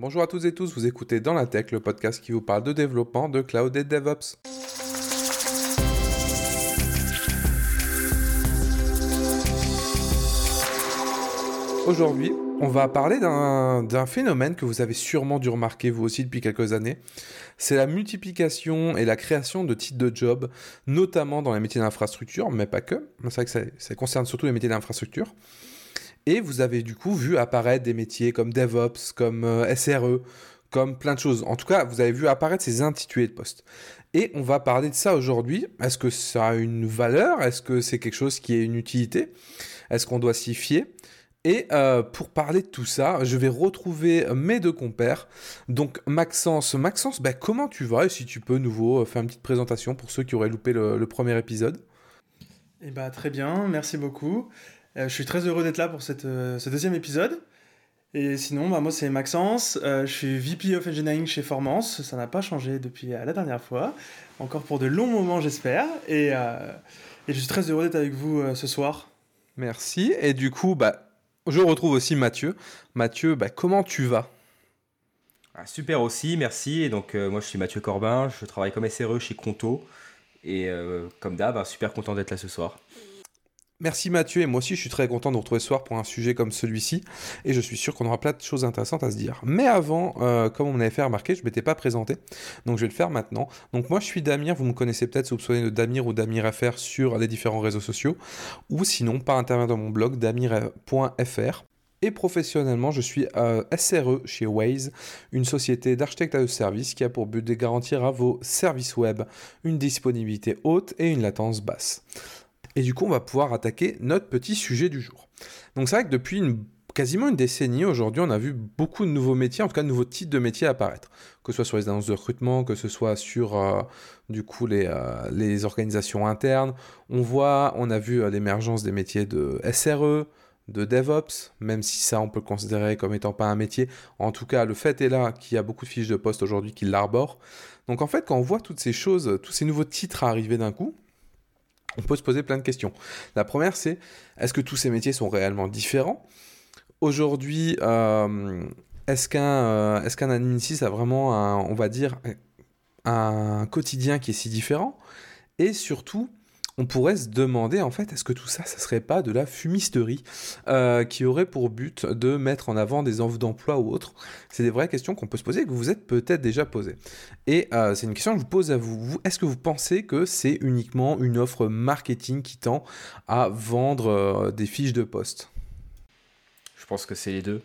Bonjour à tous et tous, vous écoutez Dans la Tech, le podcast qui vous parle de développement, de cloud et de DevOps. Aujourd'hui, on va parler d'un phénomène que vous avez sûrement dû remarquer vous aussi depuis quelques années. C'est la multiplication et la création de titres de job, notamment dans les métiers d'infrastructure, mais pas que. C'est vrai que ça, concerne surtout les métiers d'infrastructure. Et vous avez du coup vu apparaître des métiers comme DevOps, comme euh, SRE, comme plein de choses. En tout cas, vous avez vu apparaître ces intitulés de poste. Et on va parler de ça aujourd'hui. Est-ce que ça a une valeur? Est-ce que c'est quelque chose qui a une utilité? Est-ce qu'on doit s'y fier? Et euh, pour parler de tout ça, je vais retrouver mes deux compères. Donc Maxence, Maxence, bah, comment tu vas? Et si tu peux nouveau euh, faire une petite présentation pour ceux qui auraient loupé le, premier épisode. Eh bah, très bien, merci beaucoup. Euh, je suis très heureux d'être là pour cette, ce deuxième épisode. Et sinon, bah, moi c'est Maxence, je suis VP of Engineering chez Formance, ça n'a pas changé depuis la dernière fois, encore pour de longs moments j'espère, et, et, je suis très heureux d'être avec vous ce soir. Merci, et du coup, bah, je retrouve aussi Mathieu. Mathieu, bah, comment tu vas? Ah, Super aussi, merci. Et donc, euh, moi, je suis Mathieu Corbin, je travaille comme SRE chez Conto. Et euh, comme d'hab, bah, super content d'être là ce soir. Merci Mathieu et moi aussi je suis très content de vous retrouver ce soir pour un sujet comme celui-ci et je suis sûr qu'on aura plein de choses intéressantes à se dire. Mais avant, euh, comme on m'avait fait remarquer, je ne m'étais pas présenté, donc je vais le faire maintenant. Donc moi je suis Damir, vous me connaissez peut-être soupçonné de Damir ou Damir FR sur les différents réseaux sociaux ou sinon par intermédiaire de mon blog damir.fr. Et professionnellement, je suis euh, SRE chez Waze, une société d'architecte de service qui a pour but de garantir à vos services web une disponibilité haute et une latence basse. Et du coup, on va pouvoir attaquer notre petit sujet du jour. Donc c'est vrai que depuis quasiment une décennie, aujourd'hui, on a vu beaucoup de nouveaux métiers, en tout cas de nouveaux types de métiers apparaître. Que ce soit sur les annonces de recrutement, que ce soit sur, euh, du coup, les, euh, les, organisations internes. On voit, on a vu euh, l'émergence des métiers de SRE, de DevOps, même si ça, on peut le considérer comme étant pas un métier. En tout cas, le fait est là qu'il y a beaucoup de fiches de poste aujourd'hui qui l'arborent. Donc en fait, quand on voit toutes ces choses, tous ces nouveaux titres arriver d'un coup, on peut se poser plein de questions. La première, c'est est-ce que tous ces métiers sont réellement différents? Aujourd'hui, euh, est-ce qu'un euh, est qu'un admin 6 a vraiment, un, on va dire, un quotidien qui est si différent? Et surtout, on pourrait se demander en fait, est-ce que tout ça, ça serait pas de la fumisterie euh, qui aurait pour but de mettre en avant des offres d'emploi ou autres? C'est des vraies questions qu'on peut se poser et que vous vous êtes peut-être déjà posées. Et euh, c'est une question que je vous pose à vous. Est-ce que vous pensez que c'est uniquement une offre marketing qui tend à vendre euh, des fiches de poste? Je pense que c'est les deux.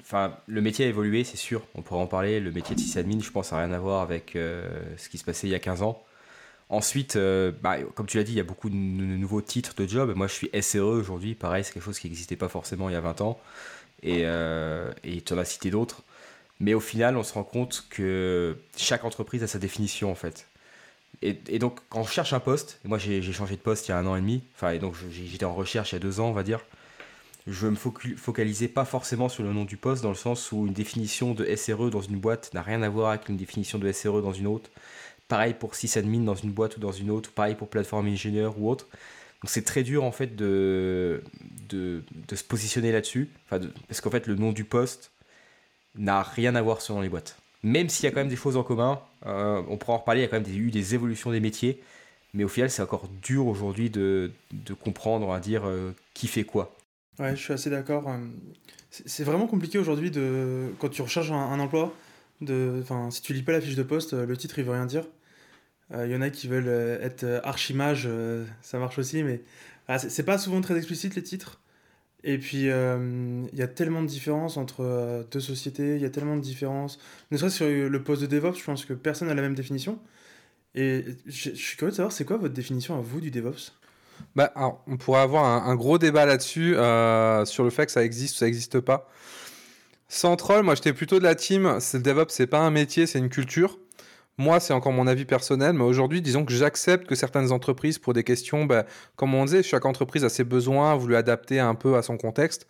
Enfin, le métier a évolué, c'est sûr. On pourrait en parler. Le métier de sysadmin, je pense, n'a rien à voir avec ce qui se passait il y a 15 ans. Ensuite, euh, bah, comme tu l'as dit, il y a beaucoup de, nouveaux titres de job. Moi, je suis SRE aujourd'hui. Pareil, c'est quelque chose qui n'existait pas forcément il y a 20 ans. Et, euh, tu en as cité d'autres. Mais au final, on se rend compte que chaque entreprise a sa définition, en fait. Et, donc, quand on cherche un poste, moi j'ai changé de poste il y a un an et demi, enfin, et donc j'étais en recherche il y a deux ans, on va dire, je me focalisais pas forcément sur le nom du poste, dans le sens où une définition de SRE dans une boîte n'a rien à voir avec une définition de SRE dans une autre. Pareil pour sysadmin dans une boîte ou dans une autre, pareil pour plateforme ingénieur ou autre. Donc c'est très dur en fait de, de, se positionner là-dessus, parce qu'en fait le nom du poste n'a rien à voir selon les boîtes. Même s'il y a quand même des choses en commun, euh, on pourra en reparler, il y a quand même eu des évolutions des métiers, mais au final c'est encore dur aujourd'hui de, de, comprendre, à dire euh, qui fait quoi. Ouais, je suis assez d'accord. Euh, c'est vraiment compliqué aujourd'hui de quand tu recherches un emploi de, si tu lis pas la fiche de poste, euh, le titre il veut rien dire. Il euh, y en a qui veulent euh, être archimage, ça marche aussi, mais ah, c'est pas souvent très explicite les titres. Et puis il y a tellement de différences entre deux sociétés, il y a tellement de différences. Ne serait-ce sur le poste de DevOps, je pense que personne n'a la même définition. Et je, suis curieux de savoir, c'est quoi votre définition à vous du DevOps? Bah, on pourrait avoir un gros débat là-dessus, sur le fait que ça existe ou ça n'existe pas. Sans troll, moi j'étais plutôt de la team, le DevOps c'est pas un métier, c'est une culture. Moi, c'est encore mon avis personnel, mais aujourd'hui, disons que j'accepte que certaines entreprises, pour des questions, ben, comme on disait, chaque entreprise a ses besoins, a voulu adapter un peu à son contexte.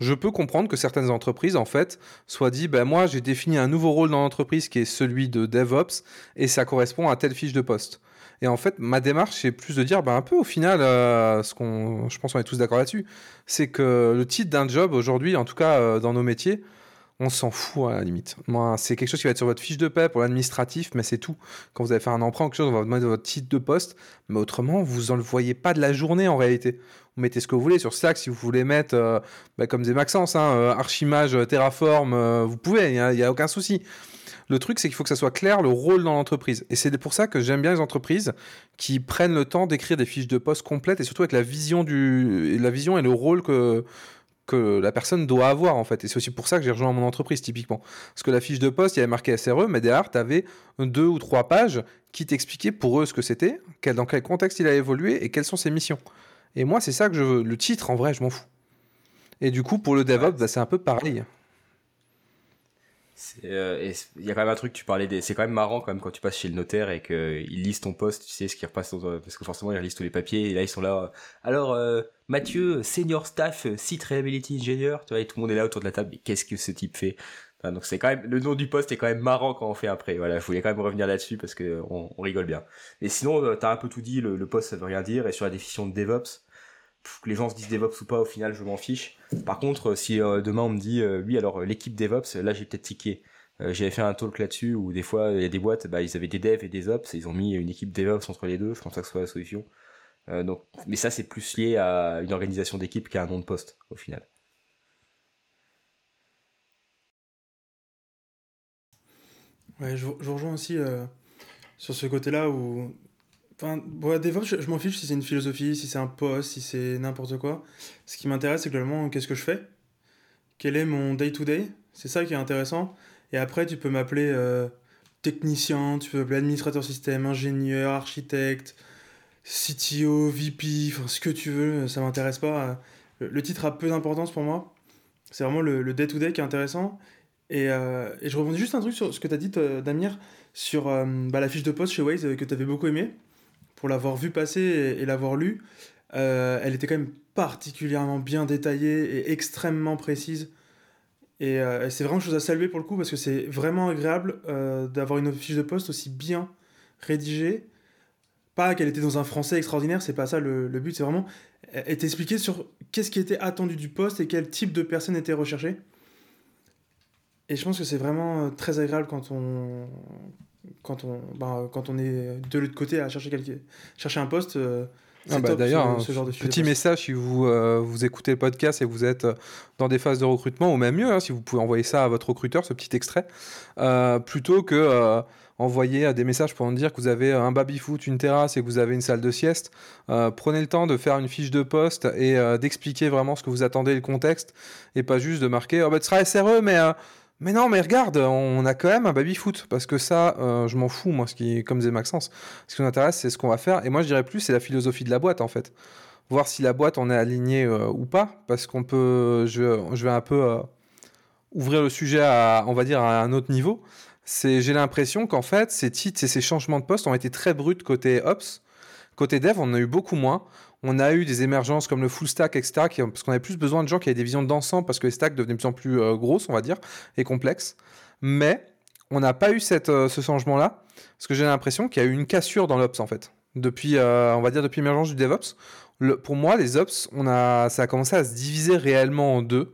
Je peux comprendre que certaines entreprises, en fait, soient dit, ben moi, j'ai défini un nouveau rôle dans l'entreprise qui est celui de DevOps, et ça correspond à telle fiche de poste. Et en fait, ma démarche, c'est plus de dire, ben, un peu au final, euh, ce qu'on, je pense qu'on est tous d'accord là-dessus, c'est que le titre d'un job aujourd'hui, en tout cas euh, dans nos métiers, on s'en fout à la limite. Moi, c'est quelque chose qui va être sur votre fiche de paie pour l'administratif, mais c'est tout. Quand vous avez fait un emprunt, quelque chose, on va vous demander votre titre de poste, mais autrement, vous en le voyez pas de la journée en réalité. Vous mettez ce que vous voulez sur Slack si vous voulez mettre, euh, bah, comme disait Maxence, hein, euh, Archimage, euh, Terraform, vous pouvez, il n'y a, a, aucun souci. Le truc, c'est qu'il faut que ça soit clair le rôle dans l'entreprise. Et c'est pour ça que j'aime bien les entreprises qui prennent le temps d'écrire des fiches de poste complètes et surtout avec la vision, du, la vision et le rôle que que la personne doit avoir en fait. Et c'est aussi pour ça que j'ai rejoint mon entreprise typiquement. Parce que la fiche de poste, il y avait marqué SRE, mais derrière, tu avais deux ou trois pages qui t'expliquaient pour eux ce que c'était, dans quel contexte il a évolué et quelles sont ses missions. Et moi, c'est ça que je veux. Le titre, en vrai, je m'en fous. Et du coup, pour le DevOps, bah, c'est un peu pareil. Euh, il y a quand même un truc, tu parlais des. C'est quand même marrant quand même quand tu passes chez le notaire et qu'ils lisent ton poste, tu sais ce qui repasse, parce que forcément ils lisent tous les papiers et là ils sont là. Alors, euh, Mathieu, senior staff, site reliability engineer, tu vois, et tout le monde est là autour de la table, mais qu'est-ce que ce type fait? Donc c'est quand même. Le nom du poste est quand même marrant quand on fait après. Voilà, je voulais quand même revenir là-dessus parce que on, rigole bien. Mais sinon, euh, t'as un peu tout dit, le, le poste ça veut rien dire, et sur la définition de DevOps, que les gens se disent DevOps ou pas, au final, je m'en fiche. Par contre, si euh, demain on me dit, euh, oui, alors l'équipe DevOps, là j'ai peut-être tiqué. Euh, j'avais fait un talk là-dessus où des fois il y a des boîtes, bah, ils avaient des devs et des ops, ils ont mis une équipe DevOps entre les deux. Je pense que ça soit la solution. mais ça, c'est plus lié à une organisation d'équipe qu'à un nom de poste, au final. Je rejoins aussi sur ce côté-là où Enfin, bon, DevOps, je, je m'en fiche si c'est une philosophie, si c'est un poste, si c'est n'importe quoi. Ce qui m'intéresse, c'est globalement qu'est-ce que je fais, quel est mon day-to-day, c'est ça qui est intéressant. Et après, tu peux m'appeler euh, technicien, tu peux m'appeler administrateur système, ingénieur, architecte, CTO, VP, enfin, ce que tu veux, ça m'intéresse pas. Le, titre a peu d'importance pour moi. C'est vraiment le day-to-day qui est intéressant. Et, euh, et, je rebondis juste un truc sur ce que tu as dit, Damir, sur euh, bah, la fiche de poste chez Waze que tu avais beaucoup aimé pour l'avoir vu passer et, l'avoir lu, euh, elle était quand même particulièrement bien détaillée et extrêmement précise. Et euh, c'est vraiment une chose à saluer pour le coup parce que c'est vraiment agréable euh, d'avoir une fiche de poste aussi bien rédigée. Pas qu'elle était dans un français extraordinaire, c'est pas ça le, but, c'est vraiment être expliqué sur qu'est-ce qui était attendu du poste et quel type de personne était recherché. Et je pense que c'est vraiment très agréable quand on, quand on, bah, quand on est de l'autre côté à chercher, quelque, chercher un poste. Euh, ah bah D'ailleurs, ce, petit message si vous, euh, vous écoutez le podcast et vous êtes euh, dans des phases de recrutement, ou même mieux, hein, si vous pouvez envoyer ça à votre recruteur, ce petit extrait, plutôt que envoyer des messages pour dire que vous avez un baby-foot, une terrasse et que vous avez une salle de sieste. prenez le temps de faire une fiche de poste et d'expliquer vraiment ce que vous attendez, le contexte, et pas juste de marquer oh, bah, tu seras SRE, mais mais non, mais regarde, on a quand même un baby-foot. Parce que ça, euh, je m'en fous, moi, ce qui, comme disait Maxence. Ce qui nous intéresse, c'est ce qu'on va faire. Et moi, je dirais plus, c'est la philosophie de la boîte, en fait. Voir si la boîte, on est aligné euh, ou pas. Parce qu'on peut. Je, vais un peu euh, ouvrir le sujet à, on va dire, à un autre niveau. C'est, j'ai l'impression qu'en fait, ces titres et ces changements de poste ont été très bruts côté Ops. Côté Dev, on en a eu beaucoup moins. On a eu des émergences comme le full stack, etc., parce qu'on avait plus besoin de gens qui avaient des visions d'ensemble, parce que les stacks devenaient de plus en plus euh, grosses, on va dire, et complexes. Mais on n'a pas eu euh, ce changement-là, parce que j'ai l'impression qu'il y a eu une cassure dans l'Ops, en fait. Depuis, euh, on va dire, depuis l'émergence du DevOps. pour moi, les Ops, on a, ça a commencé à se diviser réellement en deux.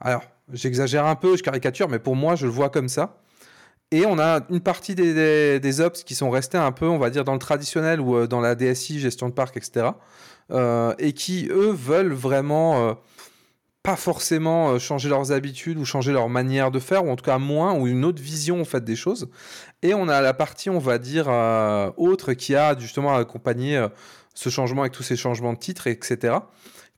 Alors, j'exagère un peu, je caricature, mais pour moi, je le vois comme ça. Et on a une partie des, ops qui sont restés un peu, on va dire, dans le traditionnel ou dans la DSI, gestion de parc, etc. Euh, et qui, eux, veulent vraiment euh, pas forcément euh, changer leurs habitudes ou changer leur manière de faire, ou en tout cas moins, ou une autre vision en fait des choses. Et on a la partie, on va dire, autre qui a justement accompagné ce changement avec tous ces changements de titres, etc.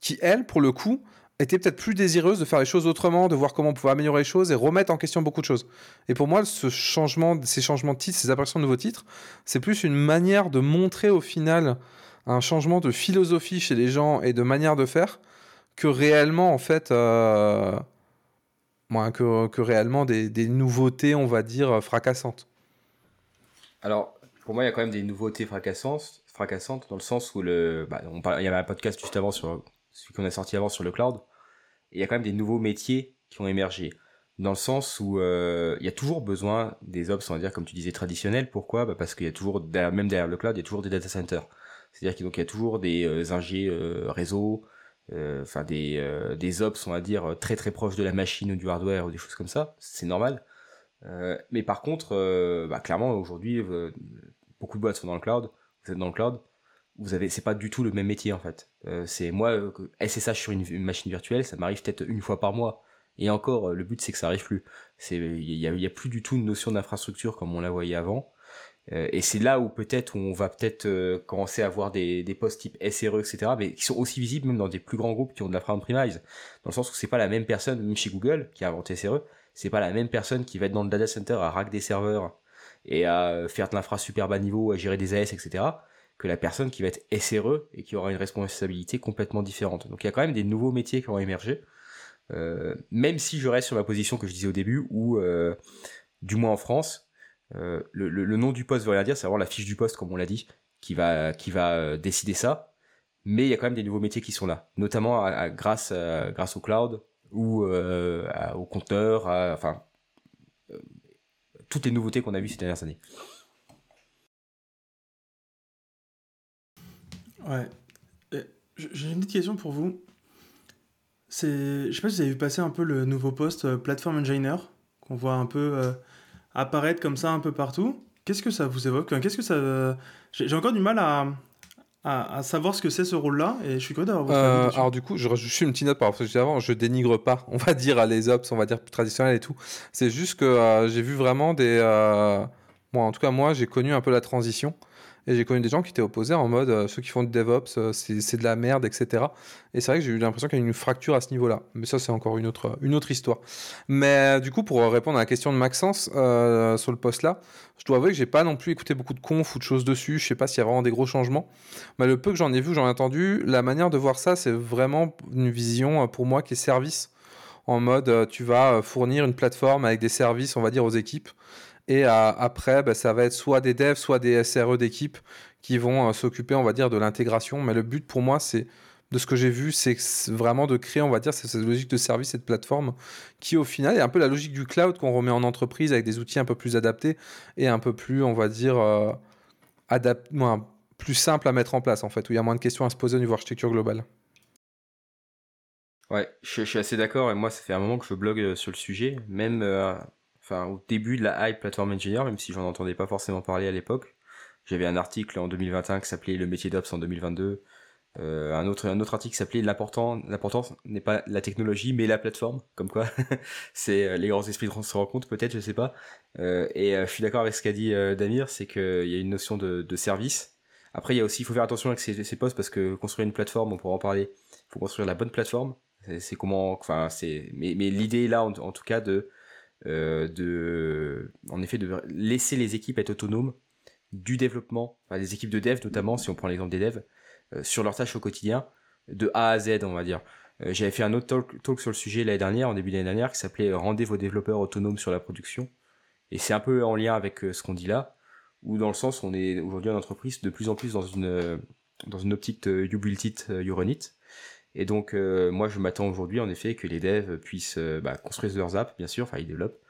Qui, elle, pour le coup, était peut-être plus désireuse de faire les choses autrement, de voir comment on pouvait améliorer les choses et remettre en question beaucoup de choses. Et pour moi, ce changement, ces changements de titres, ces apparitions de nouveaux titres, c'est plus une manière de montrer au final un changement de philosophie chez les gens et de manière de faire que réellement, en fait, euh, que, réellement des, nouveautés, on va dire, fracassantes. Alors, pour moi, il y a quand même des nouveautés fracassantes, fracassantes dans le sens où le, bah, il y avait un podcast juste avant sur celui qu'on a sorti avant sur le cloud, il y a quand même des nouveaux métiers qui ont émergé. Dans le sens où euh, il y a toujours besoin des ops, on va dire, comme tu disais, traditionnels. Pourquoi? Bah Parce qu'il y a toujours, même derrière le cloud, il y a toujours des data centers. C'est-à-dire qu'il y a toujours des euh, ingés euh, réseau, enfin des, des ops, on va dire, très très proches de la machine ou du hardware ou des choses comme ça. C'est normal. mais par contre, bah, clairement, aujourd'hui, beaucoup de boîtes sont dans le cloud. Vous êtes dans le cloud vous avez c'est pas du tout le même métier en fait c'est moi SSH sur une, machine virtuelle ça m'arrive peut-être une fois par mois et encore, le but c'est que ça arrive plus. C'est il y, a, plus du tout une notion d'infrastructure comme on la voyait avant. Euh, et c'est là où peut-être on va peut-être euh, commencer à avoir des, des postes type SRE, etc., mais qui sont aussi visibles même dans des plus grands groupes qui ont de la premise, dans le sens où c'est pas la même personne, même chez Google, qui a inventé SRE, c'est pas la même personne qui va être dans le data center à rack des serveurs et à faire de l'infra super bas niveau, à gérer des AS, etc., que la personne qui va être SRE et qui aura une responsabilité complètement différente. Donc il y a quand même des nouveaux métiers qui vont émerger. Euh, même si je reste sur ma position que je disais au début, où, euh, du moins en France, euh, le, nom du poste veut rien dire, c'est vraiment la fiche du poste, comme on l'a dit, qui va, qui va décider ça. Mais il y a quand même des nouveaux métiers qui sont là, notamment grâce, grâce au cloud ou au compteur, enfin, toutes les nouveautés qu'on a vues ces dernières années. Ouais. J'ai une petite question pour vous. C'est, je sais pas si vous avez vu passer un peu le nouveau poste euh, Platform Engineer qu'on voit un peu euh, apparaître comme ça un peu partout. Qu'est-ce que ça vous évoque? Qu'est-ce que ça J'ai encore du mal à, à, savoir ce que c'est ce rôle-là et je suis curieux d'avoir votre euh, Alors du coup, je, je suis une petite note par rapport à ce que je avant, je dénigre pas, on va dire à les ops, on va dire plus traditionnels et tout. C'est juste que j'ai vu vraiment des, bon, en tout cas moi, j'ai connu un peu la transition. Et j'ai connu des gens qui étaient opposés en mode euh, ceux qui font du DevOps, euh, c'est de la merde, etc. Et c'est vrai que j'ai eu l'impression qu'il y a une fracture à ce niveau-là. Mais ça, c'est encore une autre, une autre histoire. Mais du coup, pour répondre à la question de Maxence euh, sur le poste là, je dois avouer que j'ai pas non plus écouté beaucoup de confs ou de choses dessus. Je sais pas s'il y a vraiment des gros changements. Mais le peu que j'en ai vu, j'en ai entendu, la manière de voir ça, c'est vraiment une vision pour moi qui est service en mode tu vas fournir une plateforme avec des services, on va dire, aux équipes. Et après, bah, ça va être soit des devs, soit des SRE d'équipe qui vont euh, s'occuper, on va dire, de l'intégration. Mais le but pour moi, c'est de ce que j'ai vu, c'est vraiment de créer, on va dire, cette logique de service cette plateforme qui, au final, est un peu la logique du cloud qu'on remet en entreprise avec des outils un peu plus adaptés et un peu plus, on va dire, euh, plus simple à mettre en place, en fait, où il y a moins de questions à se poser au niveau architecture globale. Ouais, je, suis assez d'accord, et moi, ça fait un moment que je blogue euh, sur le sujet, même enfin au début de la hype Platform Engineer, même si j'en entendais pas forcément parler à l'époque. J'avais un article en 2021 qui s'appelait Le métier d'Ops en 2022. Euh, un autre un autre article s'appelait l'important l'importance n'est pas la technologie mais la plateforme. Comme quoi c'est euh, les grands esprits se rencontrent peut-être je sais pas. Euh, et je suis d'accord avec ce qu'a dit Damir c'est qu'il y a une notion de, de, service. Après il y a aussi il faut faire attention avec ces, ces postes parce que construire une plateforme on pourra en parler. Faut construire la bonne plateforme. C'est comment enfin c'est mais, mais l'idée là en, tout cas de euh, de, en effet, de laisser les équipes être autonomes du développement, enfin, les équipes de dev notamment, si on prend l'exemple des devs, euh, sur leurs tâches au quotidien, de A à Z, on va dire. Euh, j'avais fait un autre talk, sur le sujet l'année dernière, en début d'année dernière, qui s'appelait Rendez vos développeurs autonomes sur la production. Et c'est un peu en lien avec ce qu'on dit là, où dans le sens, on est aujourd'hui en entreprise de plus en plus dans une, dans une optique you build it, you run it. Et donc, euh, moi, je m'attends aujourd'hui, en effet, que les devs puissent euh, bah, construire leurs apps, bien sûr, enfin, ils développent,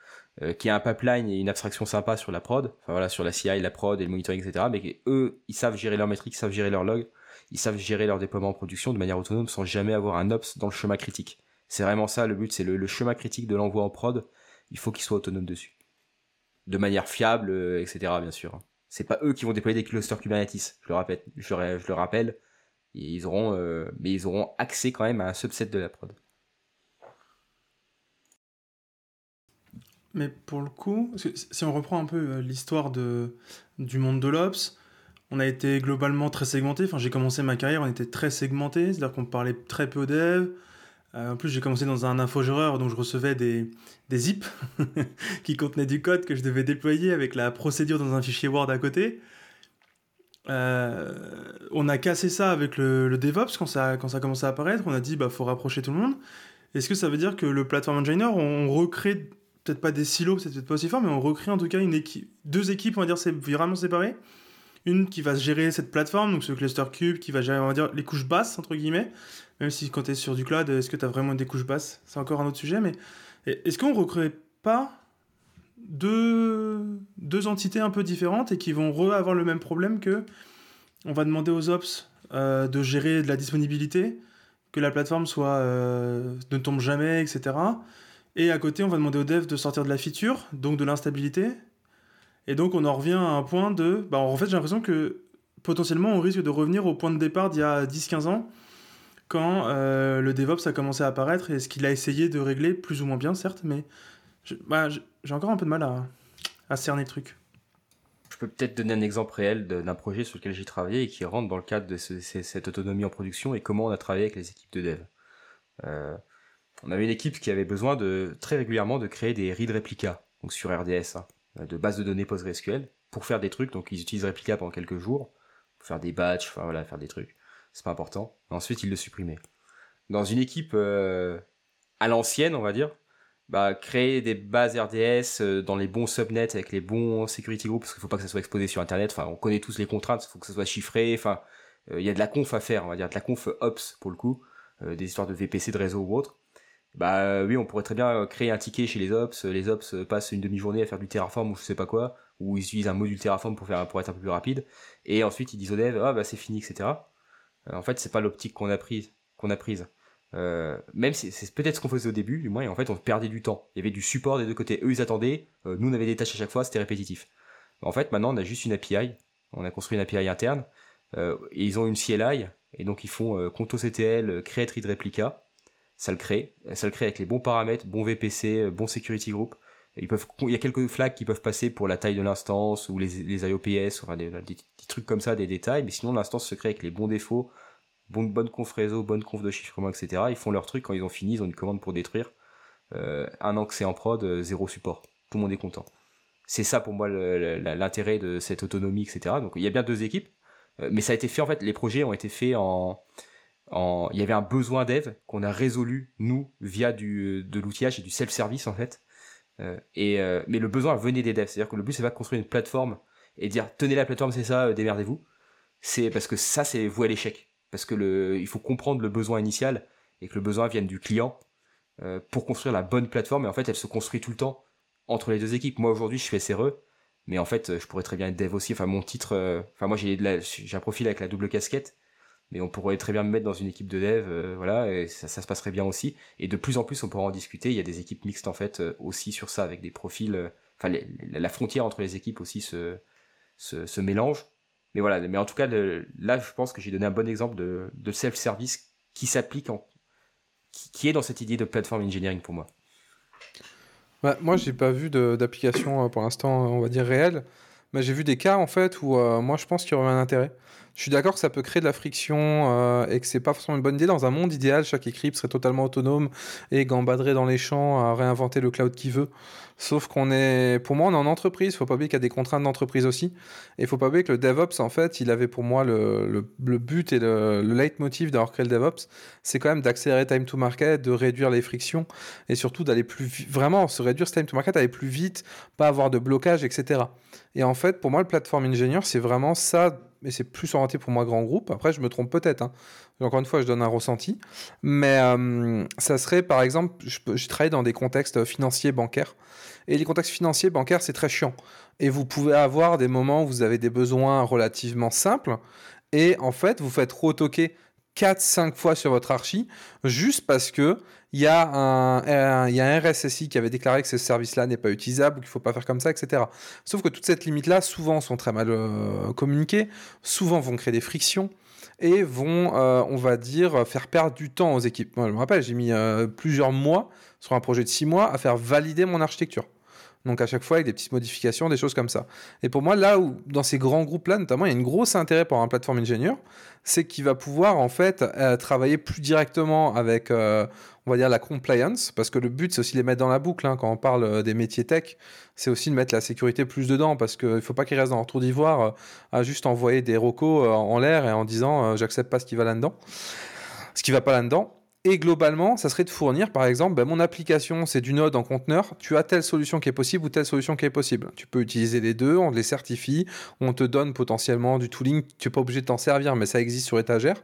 euh, qu'il y un pipeline et une abstraction sympa sur la prod, enfin voilà, sur la CI, la prod et le monitoring, etc. Mais qu'eux, ils savent gérer leurs métriques, ils savent gérer leurs logs, ils savent gérer leur déploiement en production de manière autonome sans jamais avoir un ops dans le chemin critique. C'est vraiment ça le but, c'est le, chemin critique de l'envoi en prod. Il faut qu'ils soient autonomes dessus, de manière fiable, etc. Bien sûr. C'est pas eux qui vont déployer des clusters Kubernetes. Je le rappelle, je le rappelle ils auront, euh, mais ils auront accès quand même à un subset de la prod. Mais pour le coup, si on reprend un peu euh, l'histoire du monde de l'Ops, on a été globalement très segmenté. Enfin, j'ai commencé ma carrière, on était très segmenté, c'est-à-dire qu'on parlait très peu dev. Euh, en plus, j'ai commencé dans un infogéreur, donc je recevais des, des zips qui contenaient du code que je devais déployer avec la procédure dans un fichier Word à côté. Euh, on a cassé ça avec le, DevOps quand ça, quand ça a commencé à apparaître. On a dit bah faut rapprocher tout le monde. Est-ce que ça veut dire que le Platform Engineer, on recrée peut-être pas des silos, c'est peut-être pas aussi fort, mais on recrée en tout cas une équipe, deux équipes, on va dire, c'est vraiment séparées. Une qui va gérer cette plateforme, donc ce cluster cube, qui va gérer, on va dire, les couches basses, entre guillemets. Même si quand tu es sur du cloud, est-ce que tu as vraiment des couches basses? C'est encore un autre sujet, mais est-ce qu'on recrée pas deux, entités un peu différentes et qui vont re-avoir le même problème que on va demander aux ops euh, de gérer de la disponibilité, que la plateforme soit ne tombe jamais, etc. Et à côté, on va demander aux devs de sortir de la feature, donc de l'instabilité. Et donc, on en revient à un point de. Bah, en fait, j'ai l'impression que potentiellement, on risque de revenir au point de départ d'il y a 10-15 ans, quand euh, le DevOps a commencé à apparaître et ce qu'il a essayé de régler, plus ou moins bien, certes, mais bah, j'ai encore un peu de mal à, cerner le truc. Je peux peut-être donner un exemple réel d'un projet sur lequel j'ai travaillé et qui rentre dans le cadre de cette autonomie en production et comment on a travaillé avec les équipes de dev. Euh, on avait une équipe qui avait besoin de très régulièrement de créer des read réplicas, donc sur RDS, hein, de bases de données PostgreSQL, pour faire des trucs. Donc ils utilisent réplica pendant quelques jours, pour faire des batchs, enfin voilà, faire des trucs. C'est pas important. Ensuite ils le supprimaient. Dans une équipe euh, à l'ancienne, on va dire, bah, créer des bases RDS euh, dans les bons subnets avec les bons security groups, parce qu'il faut pas que ça soit exposé sur Internet. Enfin, on connaît tous les contraintes, il faut que ça soit chiffré. Enfin, euh, il y a de la conf à faire, on va dire de la conf ops pour le coup, des histoires de VPC de réseau ou autre bah euh, oui, on pourrait très bien créer un ticket chez les ops. Les ops passent une demi-journée à faire du Terraform ou je sais pas quoi, ou ils utilisent un module Terraform pour faire pour être un peu plus rapide. Et ensuite ils disent aux devs ah bah c'est fini etc. Euh, en fait c'est pas l'optique qu'on a prise qu'on a prise. Euh, même si c'est peut-être ce qu'on faisait au début, du moins, et en fait on perdait du temps. Il y avait du support des deux côtés. Eux ils attendaient, nous on avait des tâches à chaque fois, c'était répétitif. En fait maintenant on a juste une API, on a construit une API interne, et ils ont une CLI, et donc ils font ContoCTL, create read replica ça le crée. Ça le crée avec les bons paramètres, bon VPC, euh, bon security group. Ils peuvent, il y a quelques flags qui peuvent passer pour la taille de l'instance ou les, IOPS, enfin des, des, trucs comme ça, des détails, mais sinon l'instance se crée avec les bons défauts, bonne, bonne conf réseau, bonne conf de chiffrement, etc. Ils font leur truc, quand ils ont fini, ils ont une commande pour détruire. Euh, un an que c'est en prod, euh, zéro support. Tout le monde est content. C'est ça pour moi l'intérêt de cette autonomie, etc. Donc il y a bien deux équipes, mais ça a été fait en fait, les projets ont été faits en, il y avait un besoin dev qu'on a résolu nous via de l'outillage et du self-service en fait. Euh, et euh, mais le besoin venait des devs, c'est-à-dire que le but c'est pas de construire une plateforme et dire tenez la plateforme c'est ça, euh, démerdez-vous. C'est parce que ça c'est vous à l'échec, parce que il faut comprendre le besoin initial et que le besoin vienne du client pour construire la bonne plateforme. Et en fait elle se construit tout le temps entre les deux équipes. Moi aujourd'hui je fais SRE, mais en fait je pourrais très bien être dev aussi. Enfin mon titre, enfin moi j'ai un profil avec la double casquette mais on pourrait très bien me mettre dans une équipe de dev, euh, voilà, et ça, se passerait bien aussi. Et de plus en plus, on pourra en discuter. Il y a des équipes mixtes en fait euh, aussi sur ça, avec des profils. Euh, enfin, la frontière entre les équipes aussi se, mélange. Mais voilà, mais en tout cas, là, je pense que j'ai donné un bon exemple de, self-service qui s'applique, en, qui, est dans cette idée de platform engineering pour moi. Bah, moi, j'ai pas vu d'application pour l'instant, on va dire réelle, mais j'ai vu des cas en fait où moi, je pense qu'il y aurait un intérêt. Je suis d'accord que ça peut créer de la friction euh, et que c'est pas forcément une bonne idée. Dans un monde idéal, chaque équipe serait totalement autonome et gambaderait dans les champs à réinventer le cloud qu'il veut. Sauf qu'on est, pour moi, on est en entreprise. Faut pas oublier qu'il y a des contraintes d'entreprise aussi. Et faut pas oublier que le DevOps, en fait, il avait pour moi le, le, but et le, le leitmotiv d'avoir créé le DevOps, c'est quand même d'accélérer time to market, de réduire les frictions et surtout d'aller plus vraiment se réduire ce time to market, aller plus vite, pas avoir de blocage, etc. Et en fait, pour moi, le platform engineer, c'est vraiment ça mais c'est plus orienté pour moi grand groupe. Après, je me trompe peut-être. Hein. Encore une fois, je donne un ressenti. Mais euh, ça serait, par exemple, je, travaille dans des contextes financiers, bancaires. Et les contextes financiers, bancaires, c'est très chiant. Et vous pouvez avoir des moments où vous avez des besoins relativement simples. Et en fait, vous faites retoquer 4-5 fois sur votre archi, juste parce que il y, a un, RSSI qui avait déclaré que ce service-là n'est pas utilisable, qu'il ne faut pas faire comme ça, etc. Sauf que toutes ces limites-là, souvent, sont très mal euh, communiquées, souvent vont créer des frictions et vont, euh, on va dire, faire perdre du temps aux équipes. Moi, je me rappelle, j'ai mis euh, plusieurs mois sur un projet de 6 mois à faire valider mon architecture. Donc à chaque fois avec des petites modifications, des choses comme ça. Et pour moi, là où dans ces grands groupes-là, notamment, il y a une grosse intérêt pour un plateforme ingénieur, c'est qu'il va pouvoir en fait euh, travailler plus directement avec, euh, on va dire, la compliance, parce que le but c'est aussi de les mettre dans la boucle. Hein, quand on parle euh, des métiers tech, c'est aussi de mettre la sécurité plus dedans, parce qu'il ne faut pas qu'ils restent dans leur tour d'ivoire à juste envoyer des rocos en l'air et en disant j'accepte pas ce qui va là-dedans, ce qui va pas là-dedans. Et globalement, ça serait de fournir, par exemple, ben, mon application, c'est du Node en conteneur, tu as telle solution qui est possible ou telle solution qui est possible. Tu peux utiliser les deux, on les certifie, on te donne potentiellement du tooling, tu n'es pas obligé de t'en servir, mais ça existe sur étagère.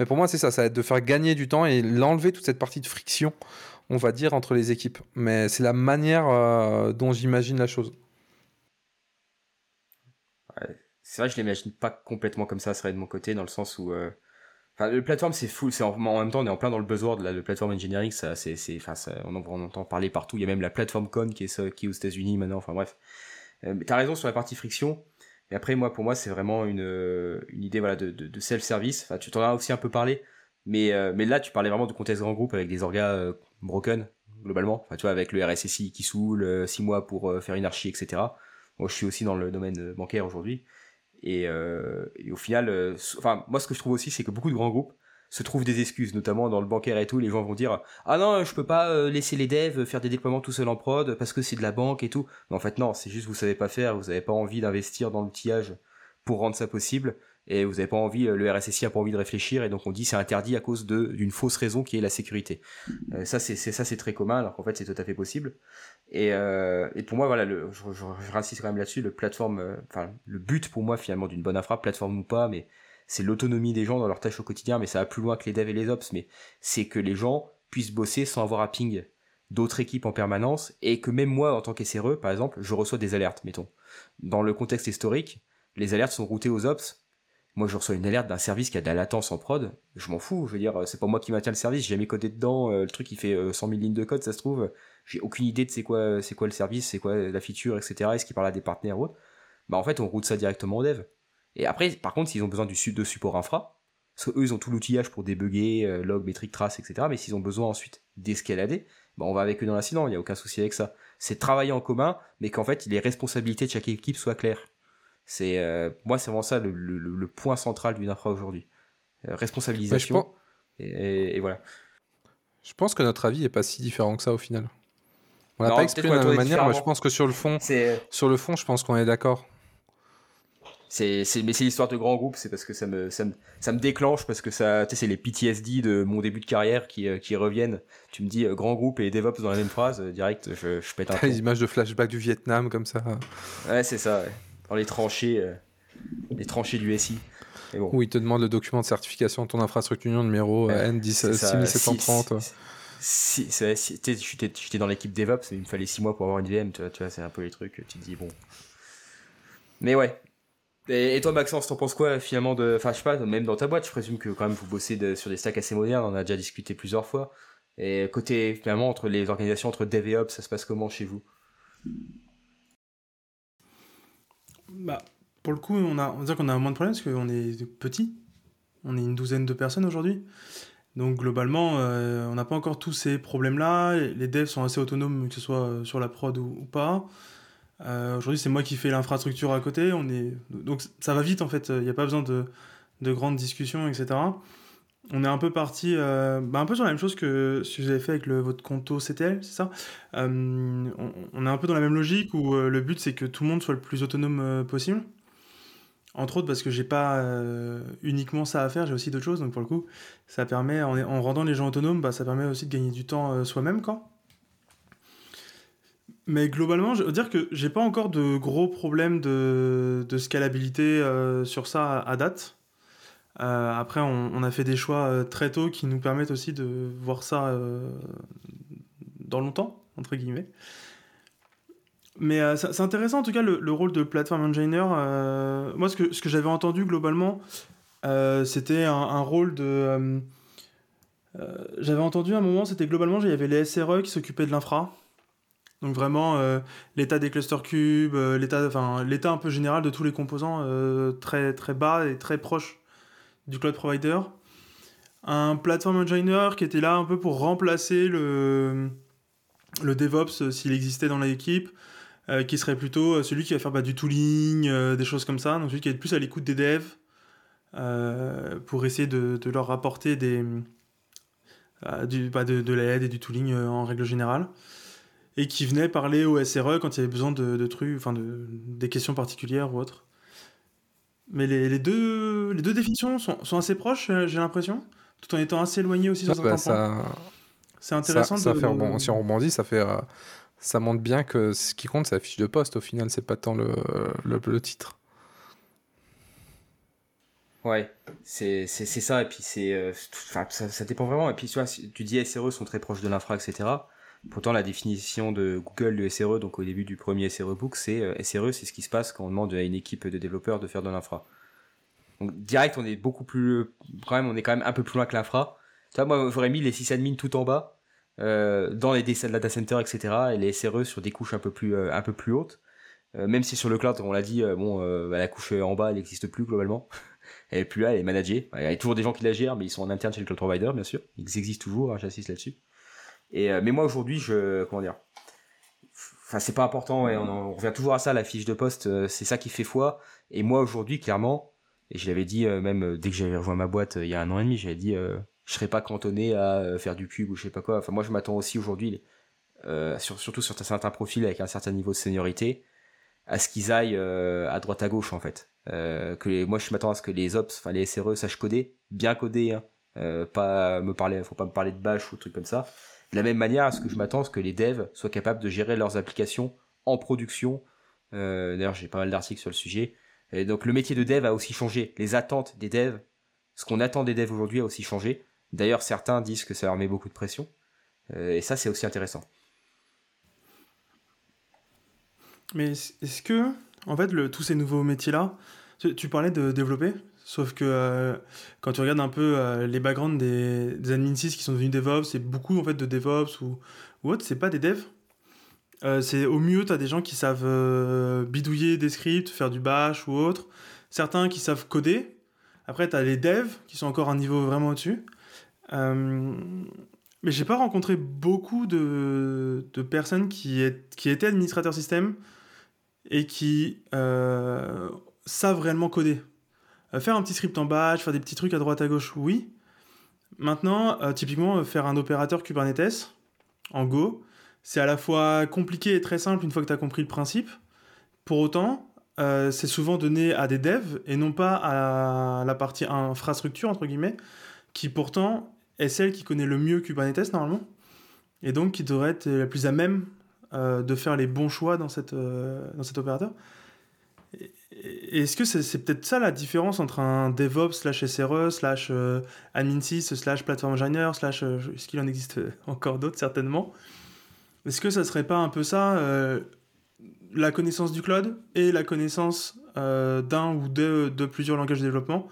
Mais pour moi, c'est ça, ça va être de faire gagner du temps et l'enlever toute cette partie de friction, on va dire, entre les équipes. Mais c'est la manière euh, dont j'imagine la chose. c'est vrai je l'imagine pas complètement comme ça, ça serait de mon côté, dans le sens où... Euh, Enfin, le plateforme, c'est full. C'est en, même temps, on est en plein dans le buzzword, là, le plateforme engineering. Ça, c'est, c'est, enfin, on, en, entend parler partout. Il y a même la plateforme Con qui est, qui est aux États-Unis maintenant. Enfin, bref. Euh, t'as raison sur la partie friction. Et après, moi, pour moi, c'est vraiment une, une idée voilà, de, de, self-service. Enfin, tu t'en as aussi un peu parlé. Mais, euh, mais là, tu parlais vraiment de contexte grand groupe avec des orgas euh, broken, globalement. Enfin, tu vois, avec le RSSI qui saoule, 6 mois pour faire une archi, etc. Moi, je suis aussi dans le domaine bancaire aujourd'hui. Et, euh, et, au final, euh, enfin, moi, ce que je trouve aussi, c'est que beaucoup de grands groupes se trouvent des excuses, notamment dans le bancaire et tout. Les gens vont dire Ah non, je peux pas euh, laisser les devs faire des déploiements tout seul en prod parce que c'est de la banque et tout. Mais en fait, non, c'est juste vous savez pas faire, vous avez pas envie d'investir dans l'outillage pour rendre ça possible et vous avez pas envie, le RSSI a pas envie de réfléchir et donc on dit c'est interdit à cause d'une fausse raison qui est la sécurité. ça c'est ça c'est très commun alors qu'en fait c'est tout à fait possible. Et, euh, et pour moi, voilà, je, réinsiste quand même là-dessus, euh, le but pour moi finalement d'une bonne infra, plateforme ou pas, mais c'est l'autonomie des gens dans leurs tâches au quotidien, mais ça va plus loin que les devs et les ops, mais c'est que les gens puissent bosser sans avoir à ping d'autres équipes en permanence, et que même moi, en tant qu'SRE, par exemple, je reçois des alertes, mettons. Dans le contexte historique, les alertes sont routées aux ops, moi je reçois une alerte d'un service qui a de la latence en prod, je m'en fous, je veux dire, c'est pas moi qui maintiens le service, j'ai jamais codé dedans, euh, le truc il fait 100 000 lignes de code, ça se trouve, j'ai aucune idée de c'est quoi, c'est quoi le service, c'est quoi la feature, etc. Est-ce qu'il parle à des partenaires ou autre Bah en fait, on route ça directement au dev. Et après, par contre, s'ils ont besoin du de support infra, parce qu'eux, ils ont tout l'outillage pour débugger, euh, log, métrique, trace, etc. Mais s'ils ont besoin ensuite d'escalader, bah on va avec eux dans l'incident, il n'y a aucun souci avec ça. C'est travailler en commun, mais qu'en fait, les responsabilités de chaque équipe soient claires. C'est euh, moi, c'est vraiment ça le, le, point central d'une infra aujourd'hui. Euh, responsabilisation. et, et, voilà. Je pense que notre avis est pas si différent que ça au final. On l'a pas exprimé de la même manière, mais je pense que sur le fond, sur le fond, je pense qu'on est d'accord. C'est, mais c'est l'histoire de grands groupes, c'est parce que ça me, ça me, ça me déclenche, parce que ça, c'est les PTSD de mon début de carrière qui, euh, qui reviennent. Tu me dis euh, grand groupe et DevOps dans la même phrase, euh, direct, je, je pète un Les images de flashback du Vietnam, comme ça. Ouais, c'est ça, Dans les tranchées, les tranchées du SI. Bon. Où ils te demandent le document de certification de ton infrastructure numéro N6730 si, j'étais dans l'équipe DevOps, il me fallait 6 mois pour avoir une VM, tu vois, c'est un peu les trucs, tu te dis bon. Mais ouais. Et, toi, Maxence, t'en penses quoi finalement de. Enfin, je sais pas, même dans ta boîte, je présume que quand même vous bossez sur des stacks assez modernes, on a déjà discuté plusieurs fois. Et côté, finalement, entre les organisations, entre Dev et Ops, ça se passe comment chez vous? Bah, pour le coup, on, a, on qu'on a moins de problèmes parce qu'on est petit. On est une douzaine de personnes aujourd'hui. Donc globalement, euh, on n'a pas encore tous ces problèmes-là. Les devs sont assez autonomes, que ce soit euh, sur la prod ou, pas. Euh, aujourd'hui, c'est moi qui fais l'infrastructure à côté. Donc ça va vite en fait. Il n'y a pas besoin de, grandes discussions, etc. On est un peu parti, bah, un peu sur la même chose que ce que vous avez fait avec le, votre conto CTL, c'est ça? On, on, est un peu dans la même logique où le but c'est que tout le monde soit le plus autonome possible. Entre autres parce que j'ai pas euh, uniquement ça à faire, j'ai aussi d'autres choses. Donc pour le coup, ça permet, en, en rendant les gens autonomes, bah, ça permet aussi de gagner du temps euh, soi-même. Mais globalement, je veux dire que j'ai pas encore de gros problèmes de, scalabilité euh, sur ça à, date. Après, on, a fait des choix très tôt qui nous permettent aussi de voir ça dans longtemps, entre guillemets. Mais euh, c'est intéressant en tout cas le, rôle de platform engineer. Euh, moi, ce que, j'avais entendu globalement, euh, c'était un, rôle de. j'avais entendu à un moment, c'était globalement, il y avait les SRE qui s'occupaient de l'infra. Donc vraiment l'état des cluster cubes, l'état, l'état un peu général de tous les composants très très bas et très proche du cloud provider. Un platform engineer qui était là un peu pour remplacer le DevOps s'il existait dans l'équipe. Euh, qui serait plutôt euh, celui qui va faire bah, du tooling, euh, des choses comme ça, donc celui qui est plus à l'écoute des devs pour essayer de, leur apporter des, du, bah, de, de l'aide et du tooling en règle générale et qui venait parler au SRE quand il y avait besoin de, trucs, enfin de, des questions particulières ou autres. Mais les, les, deux, les deux définitions sont, sont assez proches, j'ai l'impression, tout en étant assez éloignées aussi sur certains points. C'est intéressant ça, de... Fait rebond... Si on rebondit, ça fait ça montre bien que ce qui compte, c'est la fiche de poste. Au final, c'est pas tant le, le, titre. Ouais, c'est ça. Et puis, c'est euh, ça, ça, dépend vraiment. Et puis, tu vois, tu dis SRE sont très proches de l'infra, etc. Pourtant, la définition de Google de SRE, donc au début du premier SRE book, c'est euh, SRE, c'est ce qui se passe quand on demande à une équipe de développeurs de faire de l'infra. Donc direct, on est beaucoup plus, quand même, on est quand même un peu plus loin que l'infra. Tu vois, moi, j'aurais mis les sysadmins tout en bas, euh, dans les data centers, etc., et les SRE sur des couches un peu plus, euh, un peu plus hautes. Euh, même si sur le cloud, on l'a dit, bon, bah, la couche en bas, elle n'existe plus globalement. elle est plus là, elle est managée. Il y a toujours des gens qui la gèrent, mais ils sont en interne chez le cloud provider, bien sûr. Ils existent toujours, hein, j'insiste là-dessus. Et mais moi aujourd'hui, je, comment dire, enfin c'est pas important on, revient toujours à ça, la fiche de poste, c'est ça qui fait foi. Et moi aujourd'hui, clairement, et je l'avais dit même dès que j'avais rejoint ma boîte il y a un an et demi, j'avais dit je serais pas cantonné à euh, faire du cube ou je sais pas quoi. Enfin, moi, je m'attends aussi aujourd'hui, euh, surtout sur certains profils avec un certain niveau de seniorité, à ce qu'ils aillent euh, à droite à gauche en fait. que moi, je m'attends à ce que les ops, enfin les SRE sachent coder, bien coder, hein. pas me parler, faut pas me parler de bash ou trucs comme ça. De la même manière, à ce que je m'attends à ce que les devs soient capables de gérer leurs applications en production. D'ailleurs, j'ai pas mal d'articles sur le sujet. Et donc, le métier de dev a aussi changé. Les attentes des devs, ce qu'on attend des devs aujourd'hui a aussi changé. D'ailleurs, certains disent que ça leur met beaucoup de pression. Euh, et ça, c'est aussi intéressant. Mais est-ce que, en fait, tous ces nouveaux métiers-là, tu, parlais de développer, sauf que euh, quand tu regardes un peu euh, les backgrounds des, des admin 6 qui sont devenus DevOps, c'est beaucoup en fait de DevOps ou, autre, c'est pas des devs. c'est au mieux, tu as des gens qui savent bidouiller des scripts, faire du bash ou autre. Certains qui savent coder. Après, tu as les devs qui sont encore un niveau vraiment au-dessus. Euh, mais j'ai pas rencontré beaucoup de, personnes qui, étaient administrateurs système et qui euh, savent réellement coder. Euh, faire un petit script en batch, faire des petits trucs à droite à gauche, oui. Maintenant, typiquement, faire un opérateur Kubernetes en Go, c'est à la fois compliqué et très simple une fois que tu as compris le principe. Pour autant, c'est souvent donné à des devs et non pas à la partie infrastructure, entre guillemets, qui pourtant est celle qui connaît le mieux Kubernetes normalement, et donc qui devrait être la plus à même euh, de faire les bons choix dans, cette, euh, dans cet opérateur. Est-ce que c'est peut-être ça la différence entre un DevOps slash SRE slash euh, admin 6 slash platform engineer slash est-ce qu'il en existe encore d'autres certainement? Est-ce que ça serait pas un peu ça la connaissance du cloud et la connaissance d'un ou de, de plusieurs langages de développement?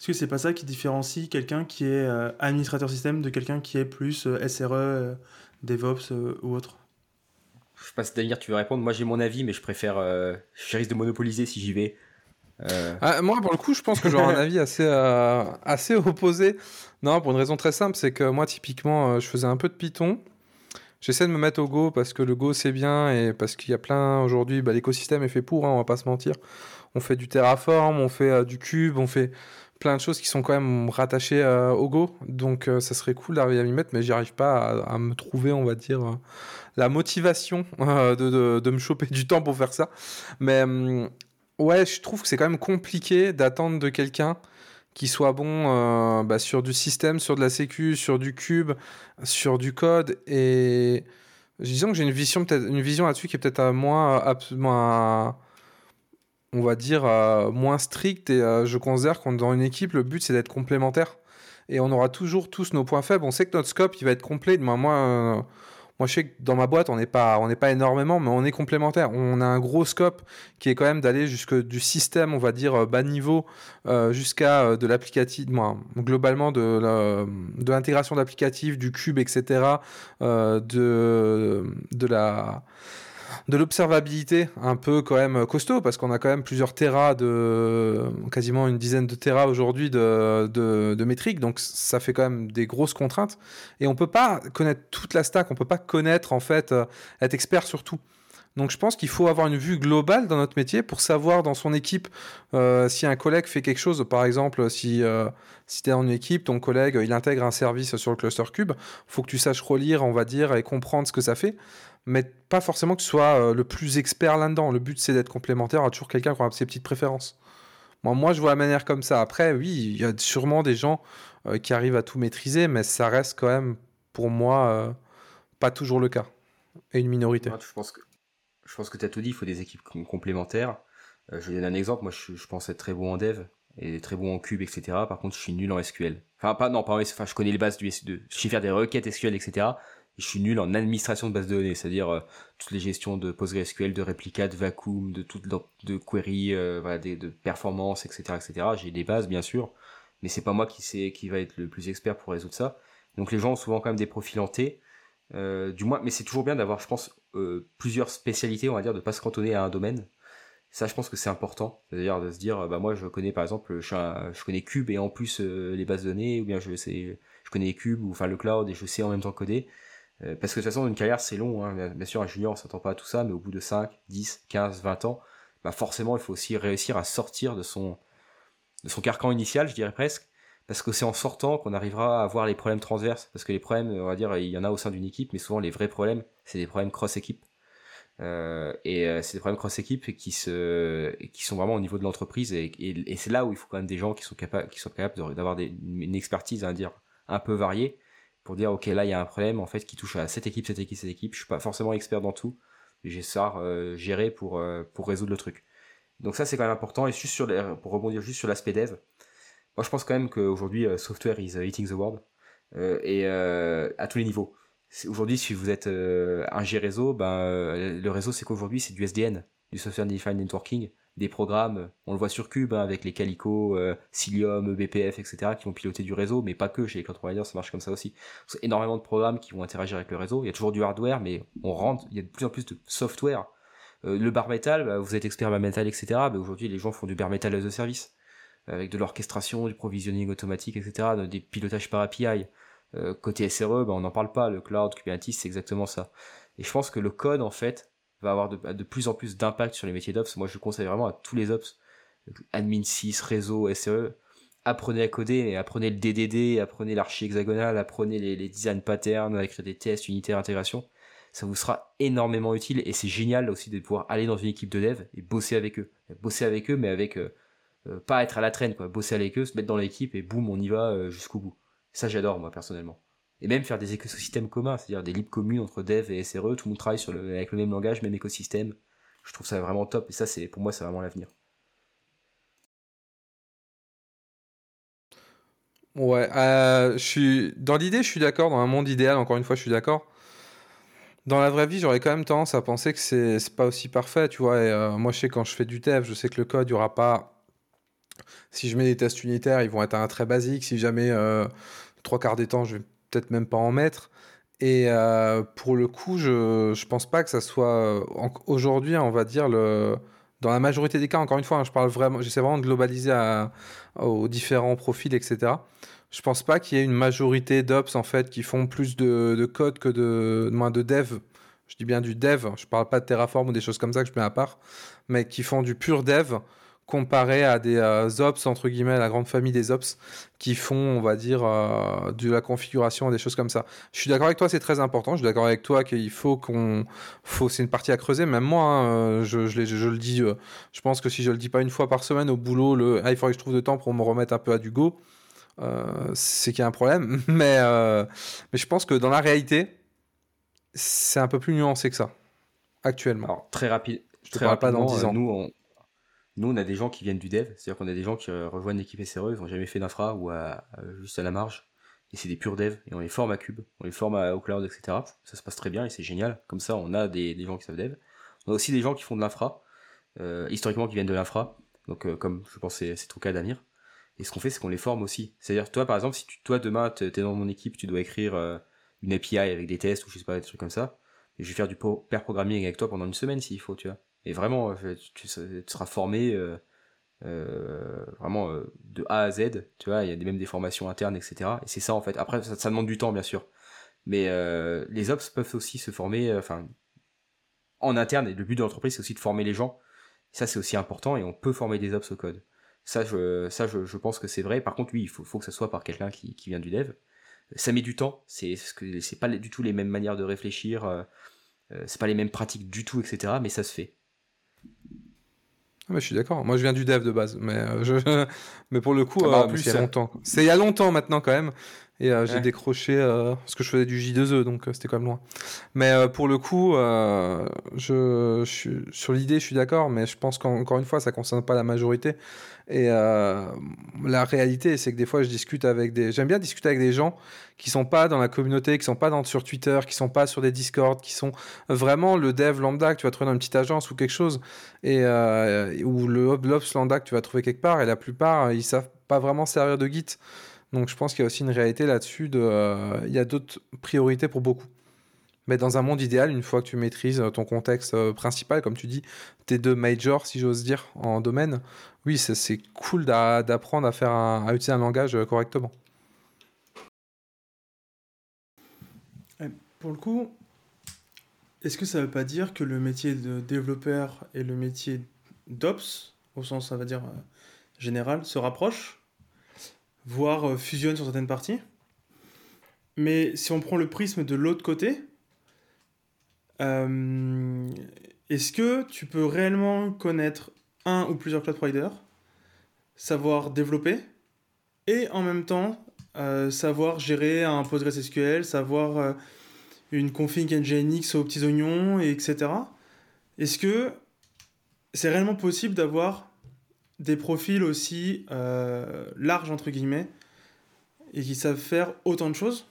Est-ce que c'est pas ça qui différencie quelqu'un qui est euh, administrateur système de quelqu'un qui est plus euh, SRE, euh, DevOps ou autre? Je sais pas si Damien tu veux répondre. Moi j'ai mon avis, mais je préfère. je risque de monopoliser si j'y vais. Ah, moi, pour le coup, je pense que j'aurai un avis assez, assez opposé. Non, pour une raison très simple, c'est que moi, typiquement, je faisais un peu de Python. J'essaie de me mettre au Go parce que le Go c'est bien et parce qu'il y a plein aujourd'hui, bah, l'écosystème est fait pour, hein, on va pas se mentir. On fait du Terraform, on fait du Cube, on fait plein de choses qui sont quand même rattachées euh, au Go. Donc euh, ça serait cool d'arriver à m'y mettre, mais j'y arrive pas à, me trouver, on va dire, euh, la motivation de, de, me choper du temps pour faire ça. Mais ouais, je trouve que c'est quand même compliqué d'attendre de quelqu'un qui soit bon bah, sur du système, sur de la sécu, sur du cube, sur du code. Et disons que j'ai une vision, peut-être, une vision là-dessus qui est peut-être moins, moins on va dire, euh, moins strict. Et euh, je considère qu'on dans une équipe, le but, c'est d'être complémentaire. Et on aura toujours tous nos points faibles. On sait que notre scope, il va être complet. Moi, moi, euh, moi je sais que dans ma boîte, on n'est pas, on n'est pas énormément, mais on est complémentaire. On a un gros scope qui est quand même d'aller jusque du système, on va dire, bas niveau, jusqu'à de l'applicatif, globalement de, de l'intégration d'applicatifs, du cube, etc., de la de l'observabilité un peu quand même costaud parce qu'on a quand même plusieurs terras de quasiment une dizaine de terras aujourd'hui de, de, métriques. Donc ça fait quand même des grosses contraintes. Et on peut pas connaître toute la stack. On peut pas connaître en fait euh, être expert sur tout. Donc je pense qu'il faut avoir une vue globale dans notre métier pour savoir dans son équipe euh, si un collègue fait quelque chose. Par exemple, si, euh, si tu es dans une équipe, ton collègue il intègre un service sur le cluster cube, faut que tu saches relire, on va dire, et comprendre ce que ça fait mais pas forcément que tu sois euh, le plus expert là-dedans. Le but, c'est d'être complémentaire à toujours quelqu'un qui a ses petites préférences. Moi, moi, je vois la manière comme ça. Après, oui, il y a sûrement des gens euh, qui arrivent à tout maîtriser, mais ça reste quand même, pour moi, euh, pas toujours le cas. Et une minorité. je pense que, je que tu as tout dit, il faut des équipes complémentaires. je vais donner un exemple. Moi, je, pense être très bon en dev et très bon en cube, etc. Par contre, je suis nul en SQL. Enfin, pas, non, pas enfin, je connais les bases du SQL. Je sais faire des requêtes SQL, etc je suis nul en administration de base de données, c'est-à-dire toutes les gestions de PostgreSQL, de réplica, de vacuum, de toutes de queries, voilà, de, de performance, etc., etc. J'ai des bases bien sûr, mais c'est pas moi qui sais qui va être le plus expert pour résoudre ça. Donc les gens ont souvent quand même des profils hantés, du moins, mais c'est toujours bien d'avoir, je pense, plusieurs spécialités, on va dire, de pas se cantonner à un domaine. Ça, je pense que c'est important. C'est-à-dire de se dire, bah moi, je connais par exemple, je, connais Cube et en plus les bases de données, ou bien je sais, je connais Cube ou enfin le cloud et je sais en même temps coder. Euh, parce que de toute façon, une carrière, c'est long. Hein. Bien sûr, un junior, on s'attend pas à tout ça, mais au bout de 5, 10, 15, 20 ans, bah forcément, il faut aussi réussir à sortir de son, carcan initial, je dirais presque. Parce que c'est en sortant qu'on arrivera à voir les problèmes transverses. Parce que les problèmes, on va dire, il y en a au sein d'une équipe, mais souvent les vrais problèmes, c'est des problèmes cross-équipe. Euh, et euh, c'est des problèmes cross-équipe qui, sont vraiment au niveau de l'entreprise. Et, c'est là où il faut quand même des gens qui sont capables, qui sont capables d'avoir une expertise, à dire, un peu variée pour dire ok là il y a un problème en fait qui touche à cette équipe, cette équipe, cette équipe. Je suis pas forcément expert dans tout, mais j'ai ça euh, gérer pour euh, pour résoudre le truc. Donc ça c'est quand même important et juste sur pour rebondir juste sur l'aspect dev. Moi je pense quand même qu'aujourd'hui euh, software is eating the world et à tous les niveaux. Aujourd'hui si vous êtes un G réseau, ben le réseau c'est qu'aujourd'hui c'est du SDN, du software defined networking des programmes, on le voit sur Cube hein, avec les Calico, euh, Cilium, BPF, etc. qui vont piloter du réseau, mais pas que, chez les cloud providers ça marche comme ça aussi. C'est énormément de programmes qui vont interagir avec le réseau, il y a toujours du hardware, mais on rentre, il y a de plus en plus de software. Euh, le bar metal, bah, vous êtes expert bar metal, etc. Bah, aujourd'hui les gens font du bar metal as a service, avec de l'orchestration, du provisioning automatique, etc., des pilotages par API. Euh, côté SRE, bah, on n'en parle pas, le cloud, Kubernetes, c'est exactement ça. Et je pense que le code, en fait, va avoir de, plus en plus d'impact sur les métiers d'ops. Moi, je conseille vraiment à tous les ops, admin 6, réseau, SE, apprenez à coder, apprenez le DDD, apprenez l'archi hexagonal, apprenez les, design patterns, à des tests, unitaires, intégration. Ça vous sera énormément utile et c'est génial aussi de pouvoir aller dans une équipe de dev et bosser avec eux. Bosser avec eux, mais avec euh, euh, pas être à la traîne, quoi. Bosser avec eux, se mettre dans l'équipe et boum, on y va euh, jusqu'au bout. Ça, j'adore, moi, personnellement et même faire des écosystèmes communs, c'est-à-dire des libres communes entre dev et SRE, tout le monde travaille avec le même langage, même écosystème. Je trouve ça vraiment top et ça, c'est pour moi, c'est vraiment l'avenir. Ouais, euh, je suis dans l'idée, je suis d'accord. Dans un monde idéal, encore une fois, je suis d'accord. Dans la vraie vie, j'aurais quand même tendance à penser que c'est pas aussi parfait, tu vois. Euh, moi, je sais quand je fais du dev, je sais que le code, il y aura pas. Si je mets des tests unitaires, ils vont être un très basique. Si jamais euh, trois quarts des temps, je vais peut-être même pas en mettre. Et euh, pour le coup, je ne pense pas que ça soit euh, aujourd'hui, on va dire, le, dans la majorité des cas, encore une fois, hein, je parle vraiment, j'essaie vraiment de globaliser aux différents profils, etc. Je pense pas qu'il y ait une majorité d'ops en fait qui font plus de, code que de moins de dev. Je dis bien du dev. Je parle pas de Terraform ou des choses comme ça que je mets à part, mais qui font du pur dev comparé à des euh, ops, entre guillemets, la grande famille des ops, qui font, on va dire, euh, de la configuration, des choses comme ça. Je suis d'accord avec toi, c'est très important. Je suis d'accord avec toi qu'il faut qu'on. faut C'est une partie à creuser. Même moi, hein, euh, je, je, je, le dis, je pense que si je le dis pas une fois par semaine au boulot, le... Ah, il faudrait que je trouve de temps pour me remettre un peu à du go. c'est qu'il y a un problème. mais, mais je pense que dans la réalité, c'est un peu plus nuancé que ça, actuellement. Alors, très rapide. Je te parle pas dans 10 ans. Nous, on, nous, on a des gens qui viennent du dev, c'est-à-dire qu'on a des gens qui euh, rejoignent l'équipe SRE, ils n'ont jamais fait d'infra ou à, juste à la marge, et c'est des purs devs, et on les forme à Cube, on les forme à, au cloud, etc. Ça se passe très bien et c'est génial. Comme ça, on a des, gens qui savent dev. On a aussi des gens qui font de l'infra, euh, historiquement qui viennent de l'infra, donc euh, comme je pense c'est trop cas d'Amir. Et ce qu'on fait, c'est qu'on les forme aussi. C'est-à-dire, toi, par exemple, si toi, demain, tu es dans mon équipe, tu dois écrire une API avec des tests ou je sais pas, des trucs comme ça, et je vais faire du pair programming avec toi pendant une semaine s'il faut, tu vois. Et vraiment, euh, tu, seras formé euh, euh, vraiment de A à Z. Tu vois, il y a même des formations internes, etc. Et c'est ça en fait. Après, ça, demande du temps, bien sûr. Mais les ops peuvent aussi se former, enfin, en interne. Et le but de l'entreprise, c'est aussi de former les gens. ça, c'est aussi important. Et on peut former des ops au code. Ça, je, ça, je, pense que c'est vrai. Par contre, oui, il faut, faut que ça soit par quelqu'un qui, qui, vient du dev. Ça met du temps. C'est c'est pas du tout les mêmes manières de réfléchir. c'est pas les mêmes pratiques du tout, etc. Mais ça se fait. Ah, je suis d'accord. Moi, je viens du dev de base, mais, euh, je... mais pour le coup, ah bah, euh, c'est longtemps. C'est il y a longtemps maintenant quand même. Et euh, j'ai décroché euh, parce que je faisais du J2E, donc euh, c'était quand même loin. Mais euh, pour le coup, je, je suis- sur l'idée, je suis d'accord, mais je pense qu'encore une fois, ça concerne pas la majorité. Et la réalité, c'est que des fois, je discute avec des. J'aime bien discuter avec des gens qui sont pas dans la communauté, qui sont pas dans, sur Twitter, qui sont pas sur des Discord, qui sont vraiment le dev lambda que tu vas trouver dans une petite agence ou quelque chose, et ou le l'ops lambda que tu vas trouver quelque part. Et la plupart, ils savent pas vraiment servir de Git. Donc je pense qu'il y a aussi une réalité là-dessus. De, euh, il y a d'autres priorités pour beaucoup. Mais dans un monde idéal, une fois que tu maîtrises ton contexte euh, principal, comme tu dis, tes deux majors, si j'ose dire, en domaine, oui, c'est cool d'a- d'apprendre à faire à utiliser un langage euh, correctement. Pour le coup, est-ce que ça veut pas dire que le métier de développeur et le métier d'ops, au sens, ça va dire euh, général, se rapprochent, voire euh, fusionnent sur certaines parties Mais si on prend le prisme de l'autre côté, euh, est-ce que tu peux réellement connaître un ou plusieurs cloud providers, savoir développer, et en même temps euh, savoir gérer un PostgreSQL, savoir une config Nginx aux petits oignons, et etc. Est-ce que c'est réellement possible d'avoir des profils aussi euh, larges, entre guillemets, et qui savent faire autant de choses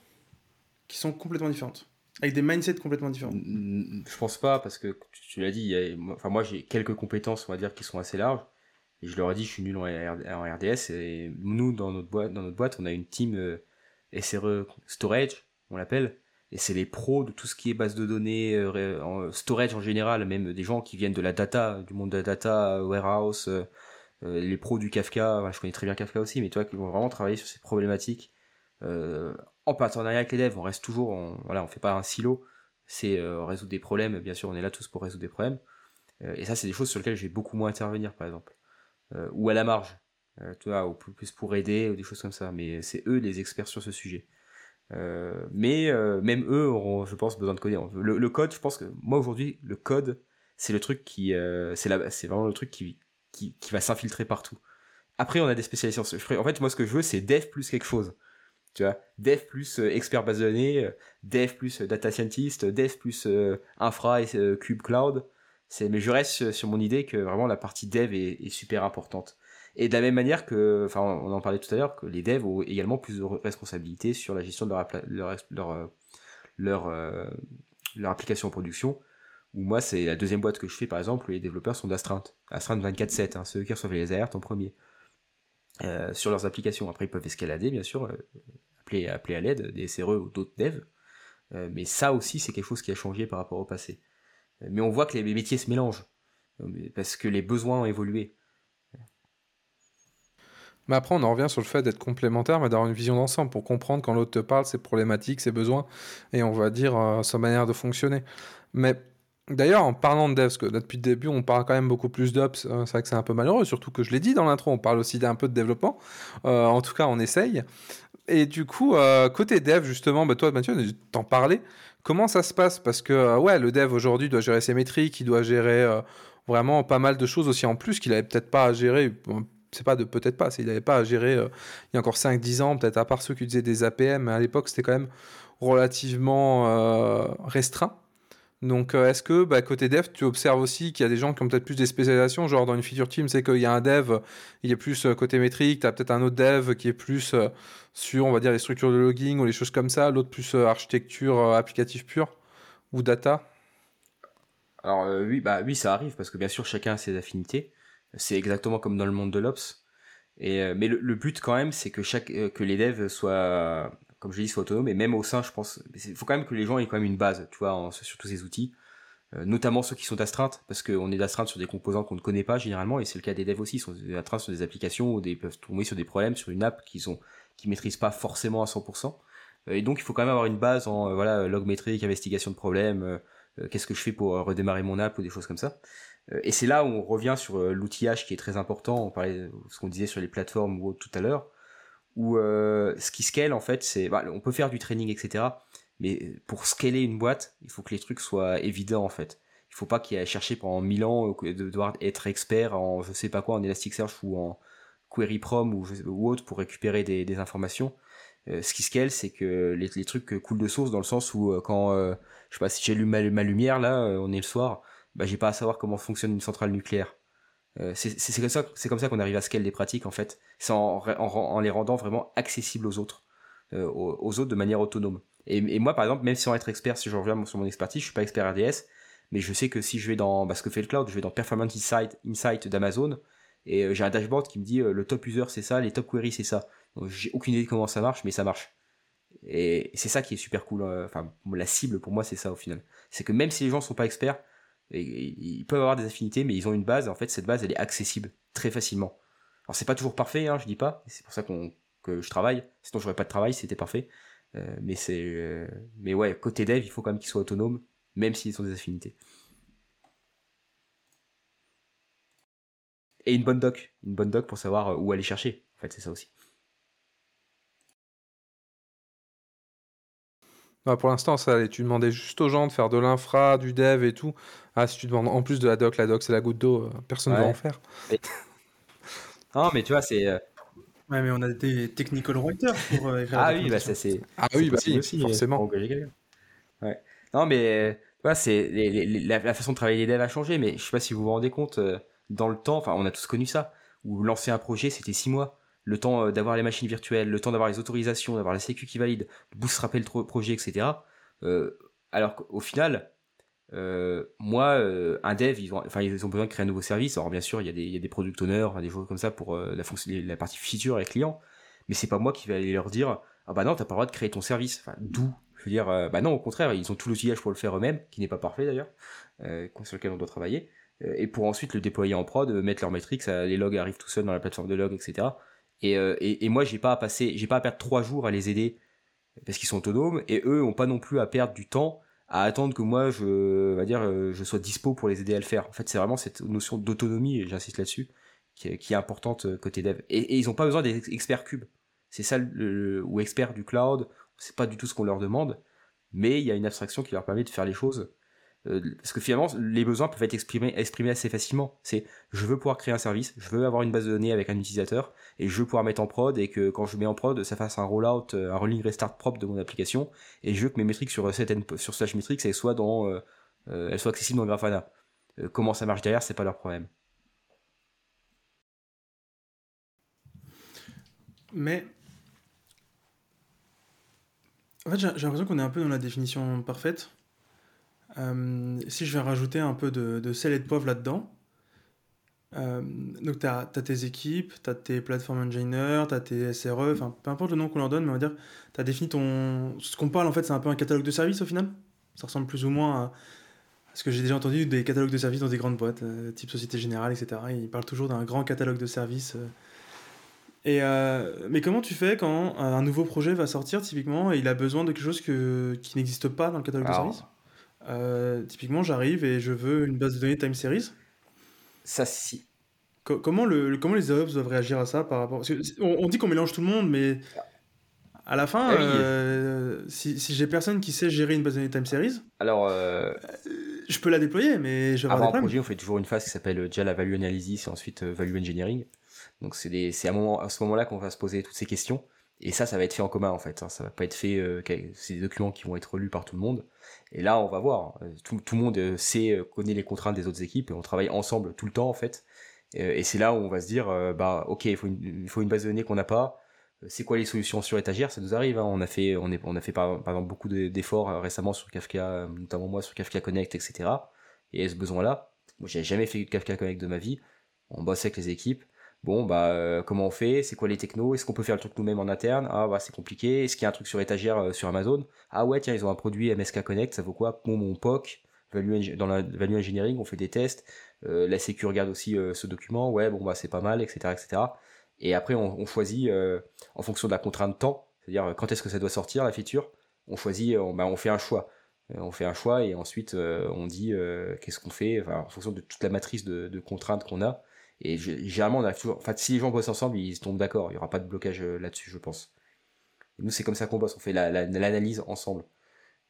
qui sont complètement différentes, avec des mindsets complètement différents Je pense pas, parce que tu, l'as dit, moi- enfin, moi j'ai quelques compétences, on va dire, qui sont assez larges. Et je leur ai dit, je suis nul en, RDS. Et nous, dans notre boîte, dans notre boîte on a une team euh, SRE Storage, on l'appelle. Et c'est les pros de tout ce qui est base de données, euh, storage en général, même des gens qui viennent de la data, du monde de la data, warehouse, les pros du Kafka. Je connais très bien Kafka aussi, mais toi, qui vont vraiment travailler sur ces problématiques euh, en partenariat avec les devs. On reste toujours, on, voilà, on fait pas un silo. C'est euh, résoudre des problèmes. Bien sûr, on est là tous pour résoudre des problèmes. Euh, et ça, c'est des choses sur lesquelles je vais beaucoup moins intervenir, par exemple. Euh, ou à la marge, euh, tu vois, ou plus pour aider, ou des choses comme ça. Mais c'est eux les experts sur ce sujet. Euh, mais euh, même eux auront, je pense, besoin de coder. Le, code, je pense que moi aujourd'hui, le code, c'est le truc qui, euh, c'est vraiment le truc qui, qui, va s'infiltrer partout. Après, on a des spécialisations. En fait, moi, ce que je veux, c'est dev plus quelque chose. Tu vois, dev plus euh, expert base de données, euh, dev plus euh, data scientist, dev plus infra et cube cloud. Mais je reste sur- mon idée que vraiment la partie dev est, super importante. Et de la même manière que, enfin, on en parlait tout à l'heure, que les devs ont également plus de re- responsabilités sur la gestion de leur application en production. Où moi, c'est la deuxième boîte que je fais, par exemple, où les développeurs sont d'astreinte. Astreinte 24-7, hein, ceux qui reçoivent les alertes en premier. Euh, sur leurs applications. Après, ils peuvent escalader, bien sûr, euh, appeler, appeler à l'aide des SRE ou d'autres devs. Euh, mais ça aussi, c'est quelque chose qui a changé par rapport au passé. Mais on voit que les métiers se mélangent. Parce que les besoins ont évolué. Mais après, on en revient sur le fait d'être complémentaire, mais d'avoir une vision d'ensemble pour comprendre quand l'autre te parle, ses problématiques, ses besoins, et on va dire sa manière de fonctionner. Mais d'ailleurs, en parlant de dev, parce que depuis le début, on parle quand même beaucoup plus d'ops, euh, c'est vrai que c'est un peu malheureux, surtout que je l'ai dit dans l'intro, on parle aussi d'un peu de développement. Euh, en tout cas, on essaye. Et du coup, euh, côté dev, justement, bah, toi, Mathieu, t'en parlais. Comment ça se passe? Parce que, euh, ouais, le dev aujourd'hui doit gérer ses métriques, il doit gérer vraiment pas mal de choses aussi en plus qu'il avait peut-être pas à gérer. C'est pas de peut-être pas, c'est il n'avait pas à gérer il y a encore 5-10 ans, peut-être à part ceux qui utilisaient des APM, à l'époque c'était quand même relativement restreint. Donc euh, est-ce que bah, côté dev, tu observes aussi qu'il y a des gens qui ont peut-être plus des spécialisations, genre dans une feature team, c'est qu'il y a un dev, il est plus euh, côté métrique, tu as peut-être un autre dev qui est plus euh, sur, on va dire, les structures de logging ou les choses comme ça, l'autre plus architecture applicative pure ou data? Alors oui, bah oui, ça arrive parce que bien sûr chacun a ses affinités. C'est exactement comme dans le monde de l'ops. Mais le, but quand même, c'est que chaque que les devs soient, comme je dis, soient autonomes. Et même au sein, je pense, il faut quand même que les gens aient quand même une base, tu vois, sur tous ces outils. Euh, notamment ceux qui sont d'astreinte, parce qu'on est d'astreinte sur des composants qu'on ne connaît pas généralement, et c'est le cas des devs aussi, ils sont d'astreinte sur des applications ou des, peuvent tomber sur des problèmes sur une app qu'ils ont, qui maîtrisent pas forcément à 100%. Euh, et donc il faut quand même avoir une base en euh, voilà log métrique, investigation de problèmes, qu'est-ce que je fais pour redémarrer mon app ou des choses comme ça. Et c'est là où on revient sur l'outillage qui est très important. On parlait de ce qu'on disait sur les plateformes ou autres tout à l'heure, où euh, ce qui scale en fait, c'est bah, on peut faire du training etc. Mais pour scaler une boîte, il faut que les trucs soient évidents en fait. Il faut pas qu'il y ait à chercher pendant 1000 ans euh, de devoir être expert en je sais pas quoi en Elasticsearch ou en Query Prom ou, autre pour récupérer des, informations. ce qui scale, c'est que les, les, trucs coulent de source dans le sens où quand, je sais pas, si j'allume ma, ma, lumière, là, on est le soir, bah, j'ai pas à savoir comment fonctionne une centrale nucléaire. C'est comme ça, comme ça qu'on arrive à scale des pratiques, en fait. C'est en, en, les rendant vraiment accessibles aux autres, aux, aux, autres de manière autonome. Et, moi, par exemple, même sans être expert, si je reviens sur mon expertise, je suis pas expert RDS, mais je sais que si je vais dans bah, ce que fait le cloud, je vais dans Performance Insight, d'Amazon, et euh, j'ai un dashboard qui me dit euh, le top user c'est ça, les top queries c'est ça. J'ai aucune idée de comment ça marche, mais ça marche. Et c'est ça qui est super cool. Euh, enfin, la cible pour moi c'est ça au final. C'est que même si les gens sont pas experts, ils peuvent avoir des affinités, mais ils ont une base. En fait, cette base elle est accessible très facilement. Alors c'est pas toujours parfait, hein, je dis pas. C'est pour ça que je travaille. Sinon j'aurais pas de travail, c'était parfait. mais c'est, mais ouais, côté dev, il faut quand même qu'ils soient autonomes même s'ils sont des affinités. Et une bonne doc, une bonne doc pour savoir euh, où aller chercher. En fait, c'est ça aussi. Bah pour l'instant, ça allait. Tu demandais juste aux gens de faire de l'infra, du dev et tout. Ah, si tu demandes en plus de la doc, la doc c'est la goutte d'eau, euh, personne ne va en faire. non, mais tu vois, c'est. Euh, ouais, mais on a des technical writers pour écrire Ah oui, bah ça c'est. Ah oui, bah si, aussi, forcément. Ouais. Non, mais voilà, c'est la, façon de travailler les devs a changé, mais je sais pas si vous vous rendez compte, euh, dans le temps, enfin, on a tous connu ça, où lancer un projet, c'était six mois. Le temps euh, d'avoir les machines virtuelles, le temps d'avoir les autorisations, d'avoir la sécu qui valide, de bootstrapper le projet, etc. Euh, alors qu'au final, moi, un dev, ils ont, enfin, besoin de créer un nouveau service. Alors, bien sûr, il y a des, il y a des product owners, des choses comme ça pour la, la partie feature et clients. Mais c'est pas moi qui vais aller leur dire, ah bah non, t'as pas le droit de créer ton service. D'où? Je veux dire, euh, bah non, au contraire, ils ont tout l'outillage pour le faire eux-mêmes, qui n'est pas parfait d'ailleurs, euh, sur lequel on doit travailler, euh, et pour ensuite le déployer en prod, mettre leurs métriques, les logs arrivent tout seuls dans la plateforme de log, etc. Et, et, et moi, j'ai pas à passer, j'ai pas à perdre trois jours à les aider parce qu'ils sont autonomes, et eux ont pas non plus à perdre du temps à attendre que moi, je, va dire, je sois dispo pour les aider à le faire. En fait, c'est vraiment cette notion d'autonomie, j'insiste là-dessus, qui, est importante côté dev. Et, ils ont pas besoin d'être experts cube. C'est ça, le, ou experts du cloud, c'est pas du tout ce qu'on leur demande, mais il y a une abstraction qui leur permet de faire les choses. Euh, parce que finalement, les besoins peuvent être exprimés, assez facilement. C'est je veux pouvoir créer un service, je veux avoir une base de données avec un utilisateur, et je veux pouvoir mettre en prod, et que quand je mets en prod, ça fasse un rollout, euh, un rolling restart propre de mon application, et je veux que mes métriques sur, cette, sur slash métriques, elles soient, dans, euh, elles soient accessibles dans Grafana. comment ça marche derrière, c'est pas leur problème. Mais en fait, j'ai l'impression qu'on est un peu dans la définition parfaite. Euh, si je vais rajouter un peu de, de sel et de poivre là-dedans, euh, donc tu as, tes équipes, tu as tes plateformes engineers, tu as tes SRE, enfin peu importe le nom qu'on leur donne, mais on va dire, tu as défini ton... Ce qu'on parle en fait, c'est un peu un catalogue de services au final. Ça ressemble plus ou moins à, ce que j'ai déjà entendu des catalogues de services dans des grandes boîtes, euh, type Société Générale, etc. Ils parlent toujours d'un grand catalogue de services et euh, mais comment tu fais quand un nouveau projet va sortir typiquement et il a besoin de quelque chose que, qui n'existe pas dans le catalogue de services? Euh, Typiquement, j'arrive et je veux une base de données time series. Ça, si. comment, le, comment les DevOps doivent réagir à ça par rapport on, dit qu'on mélange tout le monde, mais à la fin, ah euh, si, si j'ai personne qui sait gérer une base de données time series, alors je peux la déployer, mais je vais avoir des projet, on fait toujours une phase qui s'appelle déjà la value analysis et ensuite value engineering. Donc c'est à, moment, à ce moment-là qu'on va se poser toutes ces questions. Et ça, ça va être fait en commun en fait. Hein. Ça va pas être fait. Euh, c'est des documents qui vont être lus par tout le monde. Et là, on va voir. Euh, tout, le monde euh, sait, connaît les contraintes des autres équipes et on travaille ensemble tout le temps en fait. Et, c'est là où on va se dire, bah ok, il faut une, base de données qu'on n'a pas. C'est quoi les solutions sur étagère? Ça nous arrive. Hein. On a fait, on, a fait par exemple beaucoup d'efforts récemment sur Kafka, notamment moi sur Kafka Connect, etc. Et ce besoin-là, moi j'ai jamais fait de Kafka Connect de ma vie. On bosse avec les équipes bon bah euh, comment on fait? C'est quoi les technos? Est-ce qu'on peut faire le truc nous-mêmes en interne? Ah bah c'est compliqué. Est-ce qu'il y a un truc sur étagère euh, sur Amazon? Ah ouais tiens ils ont un produit MSK Connect ça vaut quoi? Bon mon POC dans la value engineering on fait des tests. Euh, la sécu regarde aussi ce document. Ouais bon bah c'est pas mal etc etc et après on, choisit en fonction de la contrainte temps c'est-à-dire quand est-ce que ça doit sortir la feature on choisit on, bah, on fait un choix. On fait un choix et ensuite on dit qu'est-ce qu'on fait en fonction de toute la matrice de contraintes qu'on a et généralement, on a toujours. Enfin, si les gens bossent ensemble, ils tombent d'accord. Il n'y aura pas de blocage euh, là-dessus, je pense. nous, c'est comme ça qu'on bosse. On fait l'analyse ensemble.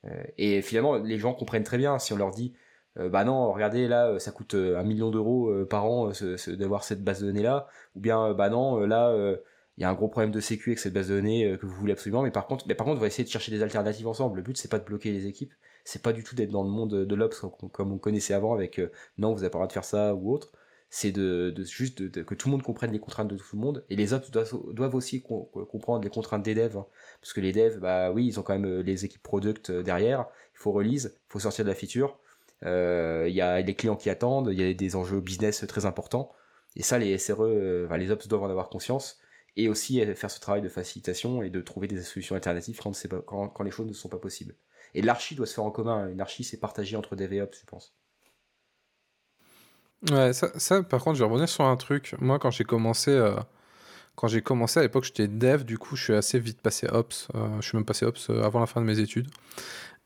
Euh, et finalement, les gens comprennent très bien si on leur dit euh, bah non, regardez, là, ça coûte un million d'euros par an d'avoir cette base de données-là. Ou bien, bah non, là, il y a un gros problème de sécu avec cette base de données que vous voulez absolument, mais par contre, mais par contre, on va essayer de chercher des alternatives ensemble. Le but, c'est pas de bloquer les équipes, c'est pas du tout d'être dans le monde de l'Ops comme on connaissait avant avec non, vous n'avez pas le droit de faire ça ou autre c'est de, juste que tout le monde comprenne les contraintes de tout le monde. Et les autres doivent, aussi comprendre les contraintes des devs hein. parce que les devs bah oui ils ont quand même euh, les équipes product euh, derrière. Il faut release il faut sortir de la feature. Euh, il y a les clients qui attendent il y a des enjeux business très importants. Et ça les SRE les ops doivent en avoir conscience. Et aussi faire ce travail de facilitation et de trouver des solutions alternatives quand, quand, les choses ne sont pas possibles. Et l'archi doit se faire en commun une archi c'est partagé entre dev et ops je pense Ouais, ça, ça, par contre, je vais revenir sur un truc. Moi, quand j'ai commencé, euh, quand j'ai commencé à l'époque, j'étais dev, du coup, je suis assez vite passé ops. Euh, je suis même passé ops euh, avant la fin de mes études.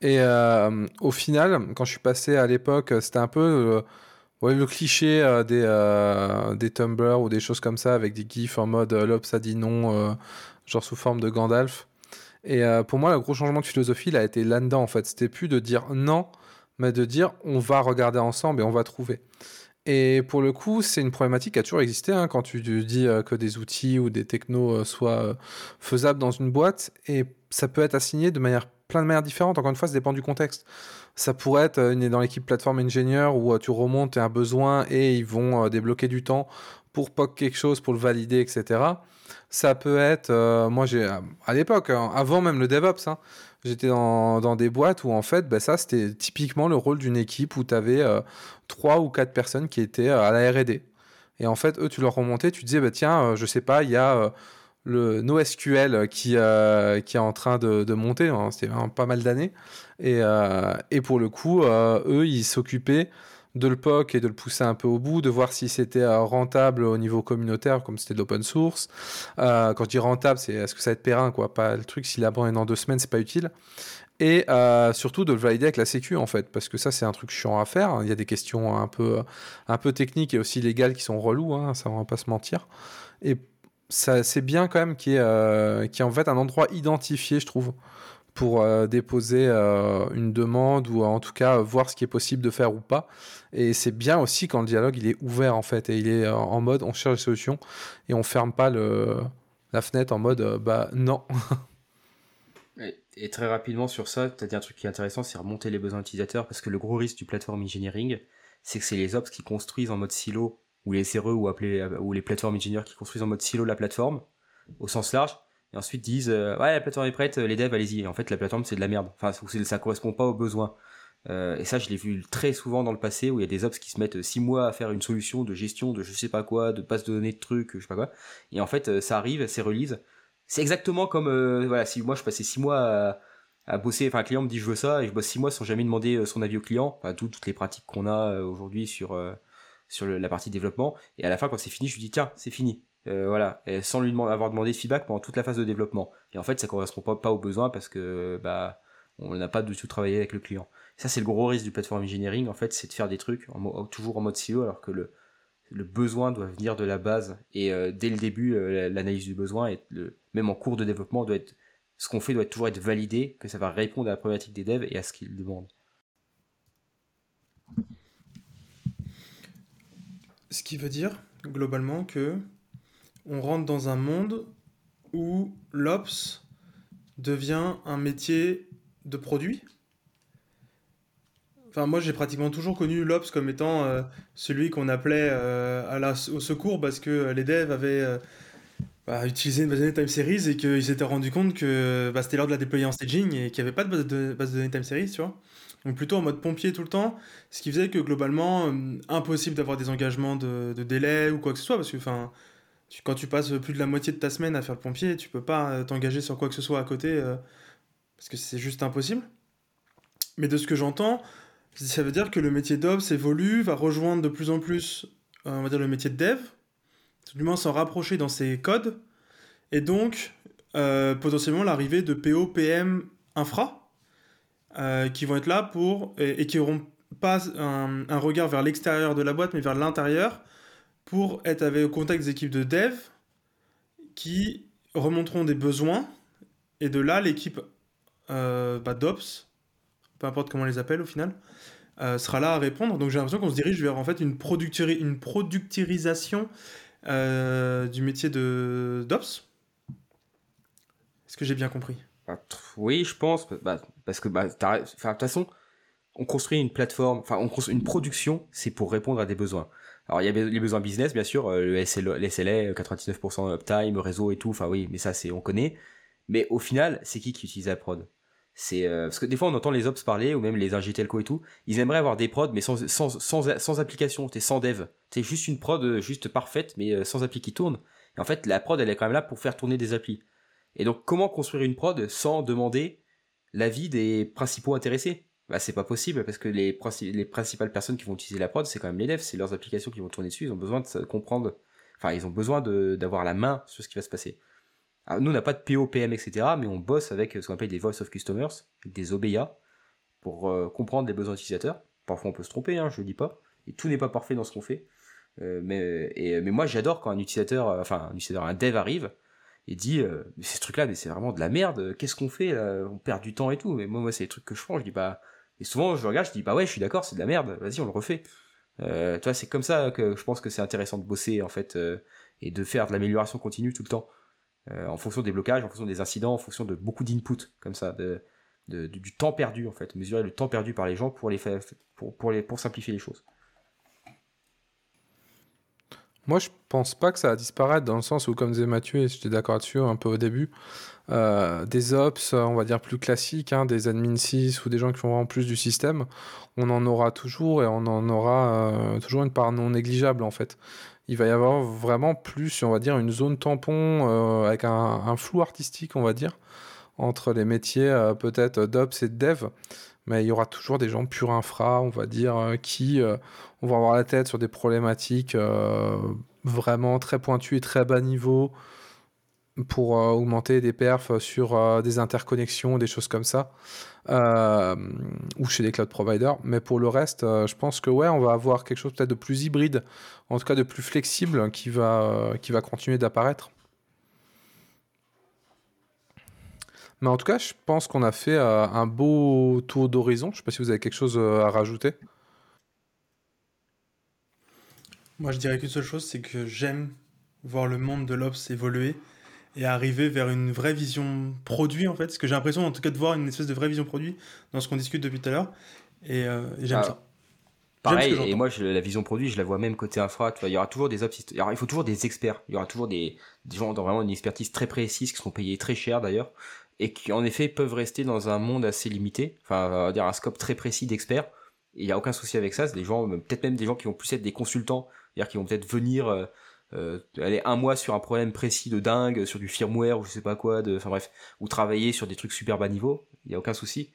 Et au final, quand je suis passé à l'époque, c'était un peu le cliché des, des Tumblr ou des choses comme ça, avec des gifs en mode l'ops a dit non, genre sous forme de Gandalf. Et pour moi, le gros changement de philosophie, il a été là-dedans, en fait. C'était plus de dire non, mais de dire on va regarder ensemble et on va trouver. Et pour le coup, c'est une problématique qui a toujours existé hein, quand tu dis euh, que des outils ou des technos euh, soient euh, faisables dans une boîte. Et ça peut être assigné de manière, plein de manières différentes. Encore une fois, ça dépend du contexte. Ça pourrait être dans l'équipe plateforme ingénieur où tu remontes un besoin et ils vont débloquer du temps pour POC quelque chose, pour le valider, etc. Ça peut être, moi j'ai à l'époque, hein, avant même le DevOps, hein, J'étais dans, des boîtes où en fait, bah, ça c'était typiquement le rôle d'une équipe où tu avais euh, trois ou quatre personnes qui étaient euh, à la R&D. Et en fait, eux, tu leur remontais, tu disais, bah, tiens, euh, je sais pas, il y a le NoSQL qui, qui est en train de, de monter, hein, c'était pas mal d'années. Et, et, pour le coup, eux, ils s'occupaient de le POC et de le pousser un peu au bout, de voir si c'était euh, rentable au niveau communautaire, comme c'était de l'open source. Euh, quand je dis rentable, c'est est-ce que ça va être périn, quoi? Pas le truc, s'il abandonne dans deux semaines, c'est pas utile. Et euh, surtout de le valider avec la Sécu, en fait, parce que ça, c'est un truc chiant à faire. Il y a des questions un peu, un peu techniques et aussi légales qui sont reloues, hein, ça, on va pas se mentir. Et c'est bien quand même qu'il y, ait, en fait un endroit identifié, je trouve, pour euh, déposer euh, une demande ou en tout cas voir ce qui est possible de faire ou pas. Et c'est bien aussi quand le dialogue il est ouvert en fait et il est euh, en mode on cherche des solutions et on ferme pas la fenêtre en mode bah non. et, très rapidement sur ça, tu as dit un truc qui est intéressant, c'est remonter les besoins utilisateurs parce que le gros risque du platform engineering, c'est que c'est les ops qui construisent en mode silo ou les CRE ou, appelés, ou les platform engineers qui construisent en mode silo la plateforme au sens large et ensuite disent euh, ouais la plateforme est prête les devs allez-y. En fait la plateforme c'est de la merde. Enfin ça correspond pas aux besoins. Euh, et ça je l'ai vu très souvent dans le passé où il y a des ops qui se mettent six mois à faire une solution de gestion de je sais pas quoi de base de données de trucs je sais pas quoi. Et en fait euh, ça arrive c'est release. C'est exactement comme voilà si moi je passais six mois à, bosser enfin un client me dit je veux ça et je bosse six mois sans jamais demander son avis au client. Enfin toutes les pratiques qu'on a aujourd'hui sur sur la partie développement. Et à la fin quand c'est fini je lui dis tiens c'est fini euh, voilà, sans lui avoir demandé de feedback pendant toute la phase de développement. Et en fait, ça correspond pas, pas aux besoins parce que bah on n'a pas du tout travaillé avec le client. Ça, c'est le gros risque du platform engineering, en fait, c'est de faire des trucs toujours en mode silo, alors que le, le besoin doit venir de la base. Et euh, dès le début, euh, l'analyse du besoin, et le, même en cours de développement, doit être, ce qu'on fait doit toujours être validé, que ça va répondre à la problématique des devs et à ce qu'ils demandent. Ce qui veut dire, globalement, que on rentre dans un monde où l'ops devient un métier de produit. Enfin, moi, j'ai pratiquement toujours connu l'ops comme étant euh, celui qu'on appelait euh, à la, au secours parce que les devs avaient euh, bah, utilisé une base de données time series et qu'ils s'étaient rendu compte que bah, c'était l'heure de la déployer en staging et qu'il n'y avait pas de base, de base de données time series, tu vois. Donc plutôt en mode pompier tout le temps, ce qui faisait que globalement, impossible d'avoir des engagements de, de, délai ou quoi que ce soit parce que, enfin, quand tu passes plus de la moitié de ta semaine à faire pompier, tu peux pas euh, t'engager sur quoi que ce soit à côté euh, parce que c'est juste impossible. Mais de ce que j'entends, ça veut dire que le métier d'ops évolue, va rejoindre de plus en plus, euh, on va dire le métier de dev, tout du moins s'en rapprocher dans ses codes, et donc potentiellement l'arrivée de PO, PM, infra, qui vont être là pour et, qui auront pas un regard vers l'extérieur de la boîte, mais vers l'intérieur pour être avec, au contact des équipes de dev qui remonteront des besoins. Et de là, l'équipe euh, bah, d'Ops, peu importe comment on les appelle au final, euh, sera là à répondre. Donc j'ai l'impression qu'on se dirige vers en fait une, une productirisation euh, du métier d'Ops. Est-ce que j'ai bien compris? Bah, Oui, je pense, bah, parce que de toute façon, on construit une plateforme, enfin, on construit une production, c'est pour répondre à des besoins. Alors, il y a les besoins business, bien sûr, euh, le SLA, 99% uptime, réseau et tout, enfin oui, mais ça, c'est on connaît. Mais au final, c'est qui qui utilise la prod? C'est euh, parce que des fois on entend les ops parler ou même les ingé telco et tout. Ils aimeraient avoir des prods mais sans sans sans, application. T'es sans dev. C'est juste une prod euh, juste parfaite mais sans appli qui tourne. Et en fait la prod elle est quand même là pour faire tourner des applis. Et donc comment construire une prod sans demander l'avis des principaux intéressés? Bah, c'est pas possible parce que les, les principales personnes qui vont utiliser la prod, c'est quand même les devs, c'est leurs applications qui vont tourner dessus, ils ont besoin de comprendre, enfin, ils ont besoin d'avoir la main sur ce qui va se passer. nous, on n'a pas de PO, PM, etc., mais on bosse avec ce qu'on appelle des Voice of Customers, des OBA, pour euh, comprendre les besoins utilisateurs. Parfois, on peut se tromper, hein, je ne dis pas, et tout n'est pas parfait dans ce qu'on fait. Euh, mais, mais moi, j'adore quand un utilisateur, euh, enfin, un utilisateur, un dev arrive, et dit ce truc là mais c'est vraiment de la merde qu'est-ce qu'on fait on perd du temps et tout mais moi, moi c'est les trucs que je prends je dis bah et souvent, je regarde, je dis, bah ouais, je suis d'accord, c'est de la merde, vas-y, on le refait. Euh, tu vois, c'est comme ça que je pense que c'est intéressant de bosser, en fait, euh, et de faire de l'amélioration continue tout le temps. Euh, en fonction des blocages, en fonction des incidents, en fonction de beaucoup d'input, comme ça, de, du temps perdu, en fait. Mesurer le temps perdu par les gens pour, les faire, pour, les, pour simplifier les choses. Moi, je pense pas que ça va disparaître dans le sens où, comme disait Mathieu, et j'étais d'accord dessus un peu au début, euh, des ops, on va dire plus classiques, hein, des admin 6 ou des gens qui font vraiment plus du système, on en aura toujours et on en aura euh, toujours une part non négligeable en fait. Il va y avoir vraiment plus, on va dire, une zone tampon euh, avec un, flou artistique, on va dire, entre les métiers peut-être d'ops et de dev mais il y aura toujours des gens purs infra, on va dire, qui on va avoir la tête sur des problématiques vraiment très pointues et très bas niveau, pour euh, augmenter des perfs sur euh, des interconnexions, des choses comme ça, euh, ou chez les cloud providers. Mais pour le reste, je pense que ouais, on va avoir quelque chose peut-être de plus hybride, en tout cas de plus flexible, qui va, qui va continuer d'apparaître. Mais en tout cas, je pense qu'on a fait un beau tour d'horizon. Je ne sais pas si vous avez quelque chose à rajouter. Moi, je dirais qu'une seule chose, c'est que j'aime voir le monde de l'Ops évoluer et arriver vers une vraie vision produit en fait. Parce que j'ai l'impression en tout cas de voir une espèce de vraie vision produit dans ce qu'on discute depuis tout à l'heure. Et, euh, j'aime ah, ça. Pareil, et moi la vision produit, je la vois même côté infra. Tu vois, il y aura toujours des ops, il faut toujours des experts. Il y aura toujours des, des gens dans vraiment une expertise très précise qui seront payés très cher d'ailleurs et qui en effet peuvent rester dans un monde assez limité, enfin on dire un scope très précis d'experts. Il n'y a aucun souci avec ça. C'est des gens, peut-être même des gens qui vont plus être des consultants, c'est-à-dire qui vont peut-être venir euh, euh, aller un mois sur un problème précis de dingue, sur du firmware ou je sais pas quoi, de, enfin bref, ou travailler sur des trucs super bas niveau, il y a aucun souci,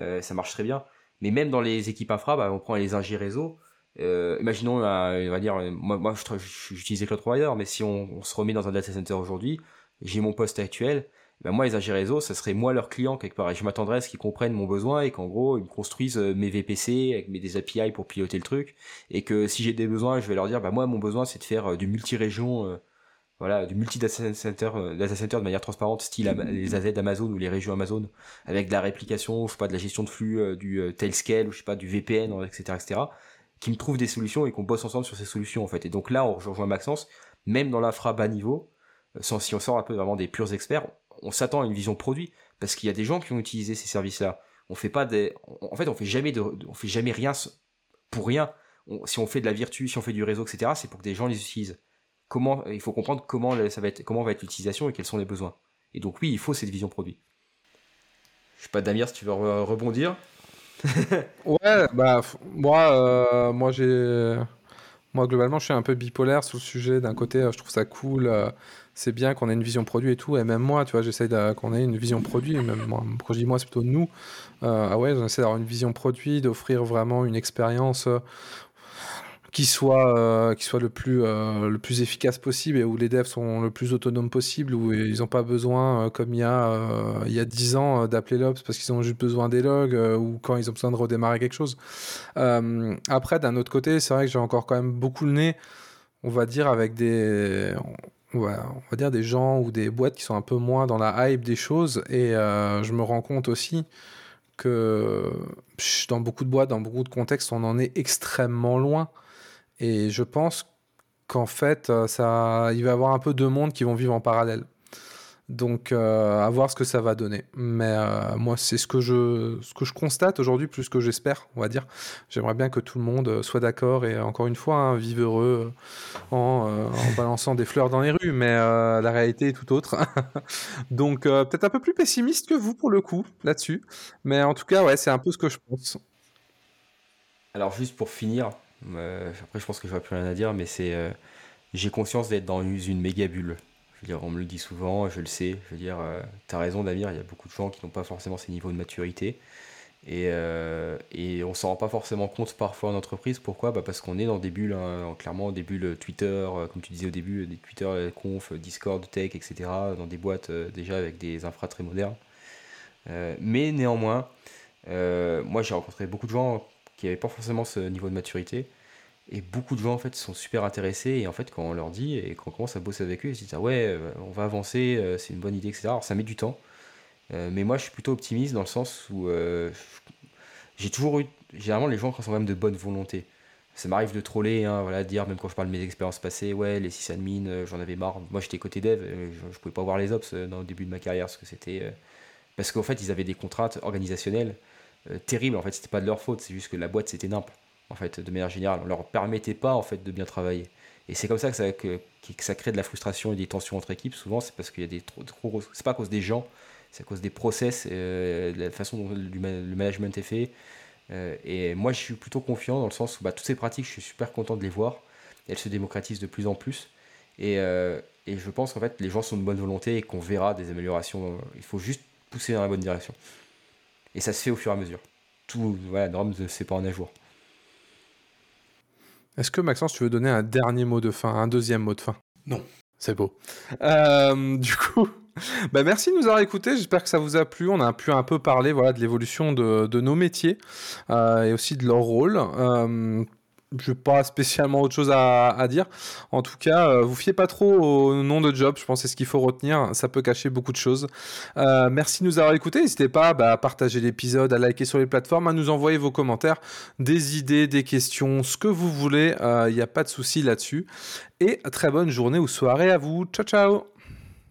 euh, ça marche très bien. Mais même dans les équipes infra, bah, on prend les ingé réseau. Euh, imaginons, on va dire, moi, moi j'utilise cloud providers, mais si on, se remet dans un data center aujourd'hui, j'ai mon poste actuel, ben moi les ingé réseau ça serait moi leur client quelque part. Et je m'attendrais à ce qu'ils comprennent mon besoin et qu'en gros ils me construisent euh, mes VPC avec mes API pour piloter le truc. Et que si j'ai des besoins je vais leur dire bah moi mon besoin c'est de faire euh, du multi-région euh, voilà du multi data center data center de manière transparente style les AZ d'Amazon ou les régions Amazon avec de la réplication je sais pas de la gestion de flux du Tailscale ou je sais pas du VPN etc etc qui me trouvent des solutions et qu'on bosse ensemble sur ces solutions en fait. Et donc là on rejoint Maxence même dans l'infra bas niveau sans, si on sort un peu vraiment des purs experts on s'attend à une vision produit parce qu'il y a des gens qui ont utilisé ces services-là. On fait pas des, en fait, on fait jamais fait jamais rien pour rien. si on fait de la vertu, si on fait du réseau, etc., c'est pour que des gens les utilisent. Comment, il faut comprendre comment ça va être, comment l'utilisation et quels sont les besoins. Et donc oui, il faut cette vision produit. Je sais pas, Damir, si tu veux rebondir. ouais, bah moi, euh, moi j'ai, moi globalement, je suis un peu bipolaire sur le sujet. D'un côté, euh, je trouve ça cool. Euh, c'est bien qu'on ait une vision produit et tout. Et même moi, tu vois, j'essaie qu'on ait une vision produit. Même moi, je dis moi, c'est plutôt nous. Euh, ah ouais, j'essaie d'avoir une vision produit, d'offrir vraiment une expérience qui soit, euh, qui le, plus, le plus efficace possible et où les devs sont le plus autonomes possible, où ils n'ont pas besoin, comme il y a, il y a 10 ans, d'appeler l'Ops parce qu'ils ont juste besoin des logs ou quand ils ont besoin de redémarrer quelque chose. après, d'un autre côté, c'est vrai que j'ai encore quand même beaucoup le nez on va dire avec des on va dire des gens ou des boîtes qui sont un peu moins dans la hype des choses. Et euh, je me rends compte aussi que dans beaucoup de boîtes, dans beaucoup de contextes, on en est extrêmement loin. Et je pense qu'en fait, euh, ça, il va y avoir un peu deux mondes qui vont vivre en parallèle. Donc, euh, à voir ce que ça va donner. Mais euh, moi, c'est ce que je, ce que je constate aujourd'hui, plus que j'espère, on va dire. J'aimerais bien que tout le monde soit d'accord et encore une fois, hein, vive heureux en, en, balançant des fleurs dans les rues. Mais la réalité est tout autre. Donc, peut-être un peu plus pessimiste que vous pour le coup là-dessus. Mais en tout cas, ouais, c'est un peu ce que je pense. Alors, juste pour finir, après, je pense que je n'aurai plus rien à dire, mais c'est. j'ai conscience d'être dans une méga bulle on me le dit souvent, je le sais. Je veux dire, euh, tu as raison, Damir, il y a beaucoup de gens qui n'ont pas forcément ces niveaux de maturité. Et, euh, et on s'en rend pas forcément compte parfois en entreprise. Pourquoi? Bah Parce qu'on est dans des bulles, hein, clairement des bulles Twitter, euh, comme tu disais au début, des Twitter, conf, Discord, tech, etc. Dans des boîtes déjà avec des infras très modernes. mais néanmoins, moi j'ai rencontré beaucoup de gens qui n'avaient pas forcément ce niveau de maturité. Et beaucoup de gens en fait sont super intéressés et en fait quand on leur dit et qu'on commence à bosser avec eux, ils se disent ah ouais euh, on va avancer, euh, c'est une bonne idée etc. Alors ça met du temps, euh, mais moi je suis plutôt optimiste dans le sens où j'ai toujours eu, généralement les gens sont quand même de bonne volonté. Ça m'arrive de troller, hein, voilà, dire même quand je parle de mes expériences passées, ouais les sysadmins j'en avais marre. Moi j'étais côté dev, je, je, pouvais pas voir les ops dans le début de ma carrière parce que c'était parce qu'en fait ils avaient des contraintes organisationnelles terribles. En fait c'était pas de leur faute, c'est juste que la boîte c'était nimp en fait, de manière générale. On leur permettait pas, en fait, de bien travailler. Et c'est comme ça que ça, crée de la frustration et des tensions entre équipes. Souvent, c'est parce qu'il y a des trop, trop C'est pas à cause des gens, c'est à cause des process, euh, de la façon dont le management est fait. Euh, et moi, je suis plutôt confiant dans le sens où bah, toutes ces pratiques, je suis super content de les voir. Elles se démocratisent de plus en plus. Et, euh, et je pense qu'en fait, les gens sont de bonne volonté et qu'on verra des améliorations. Il faut juste pousser dans la bonne direction. Et ça se fait au fur et à mesure. Tout, voilà, Norm, c'est pas en un jour. Est-ce que Maxence, tu veux donner un dernier mot de fin, un deuxième mot de fin? Non. C'est beau. Euh, du coup, bah merci de nous avoir écoutés. J'espère que ça vous a plu. On a pu un peu parler voilà, de l'évolution de, de, nos métiers euh, et aussi de leur rôle. Euh, je n'ai pas spécialement autre chose à, dire. En tout cas, euh, vous fiez pas trop au nom de job. Je pense que c'est ce qu'il faut retenir. Ça peut cacher beaucoup de choses. Euh, merci de nous avoir écoutés. N'hésitez pas bah, à partager l'épisode, à liker sur les plateformes, à nous envoyer vos commentaires, des idées, des questions, ce que vous voulez. Il euh, n'y a pas de souci là-dessus. Et très bonne journée ou soirée à vous. Ciao, ciao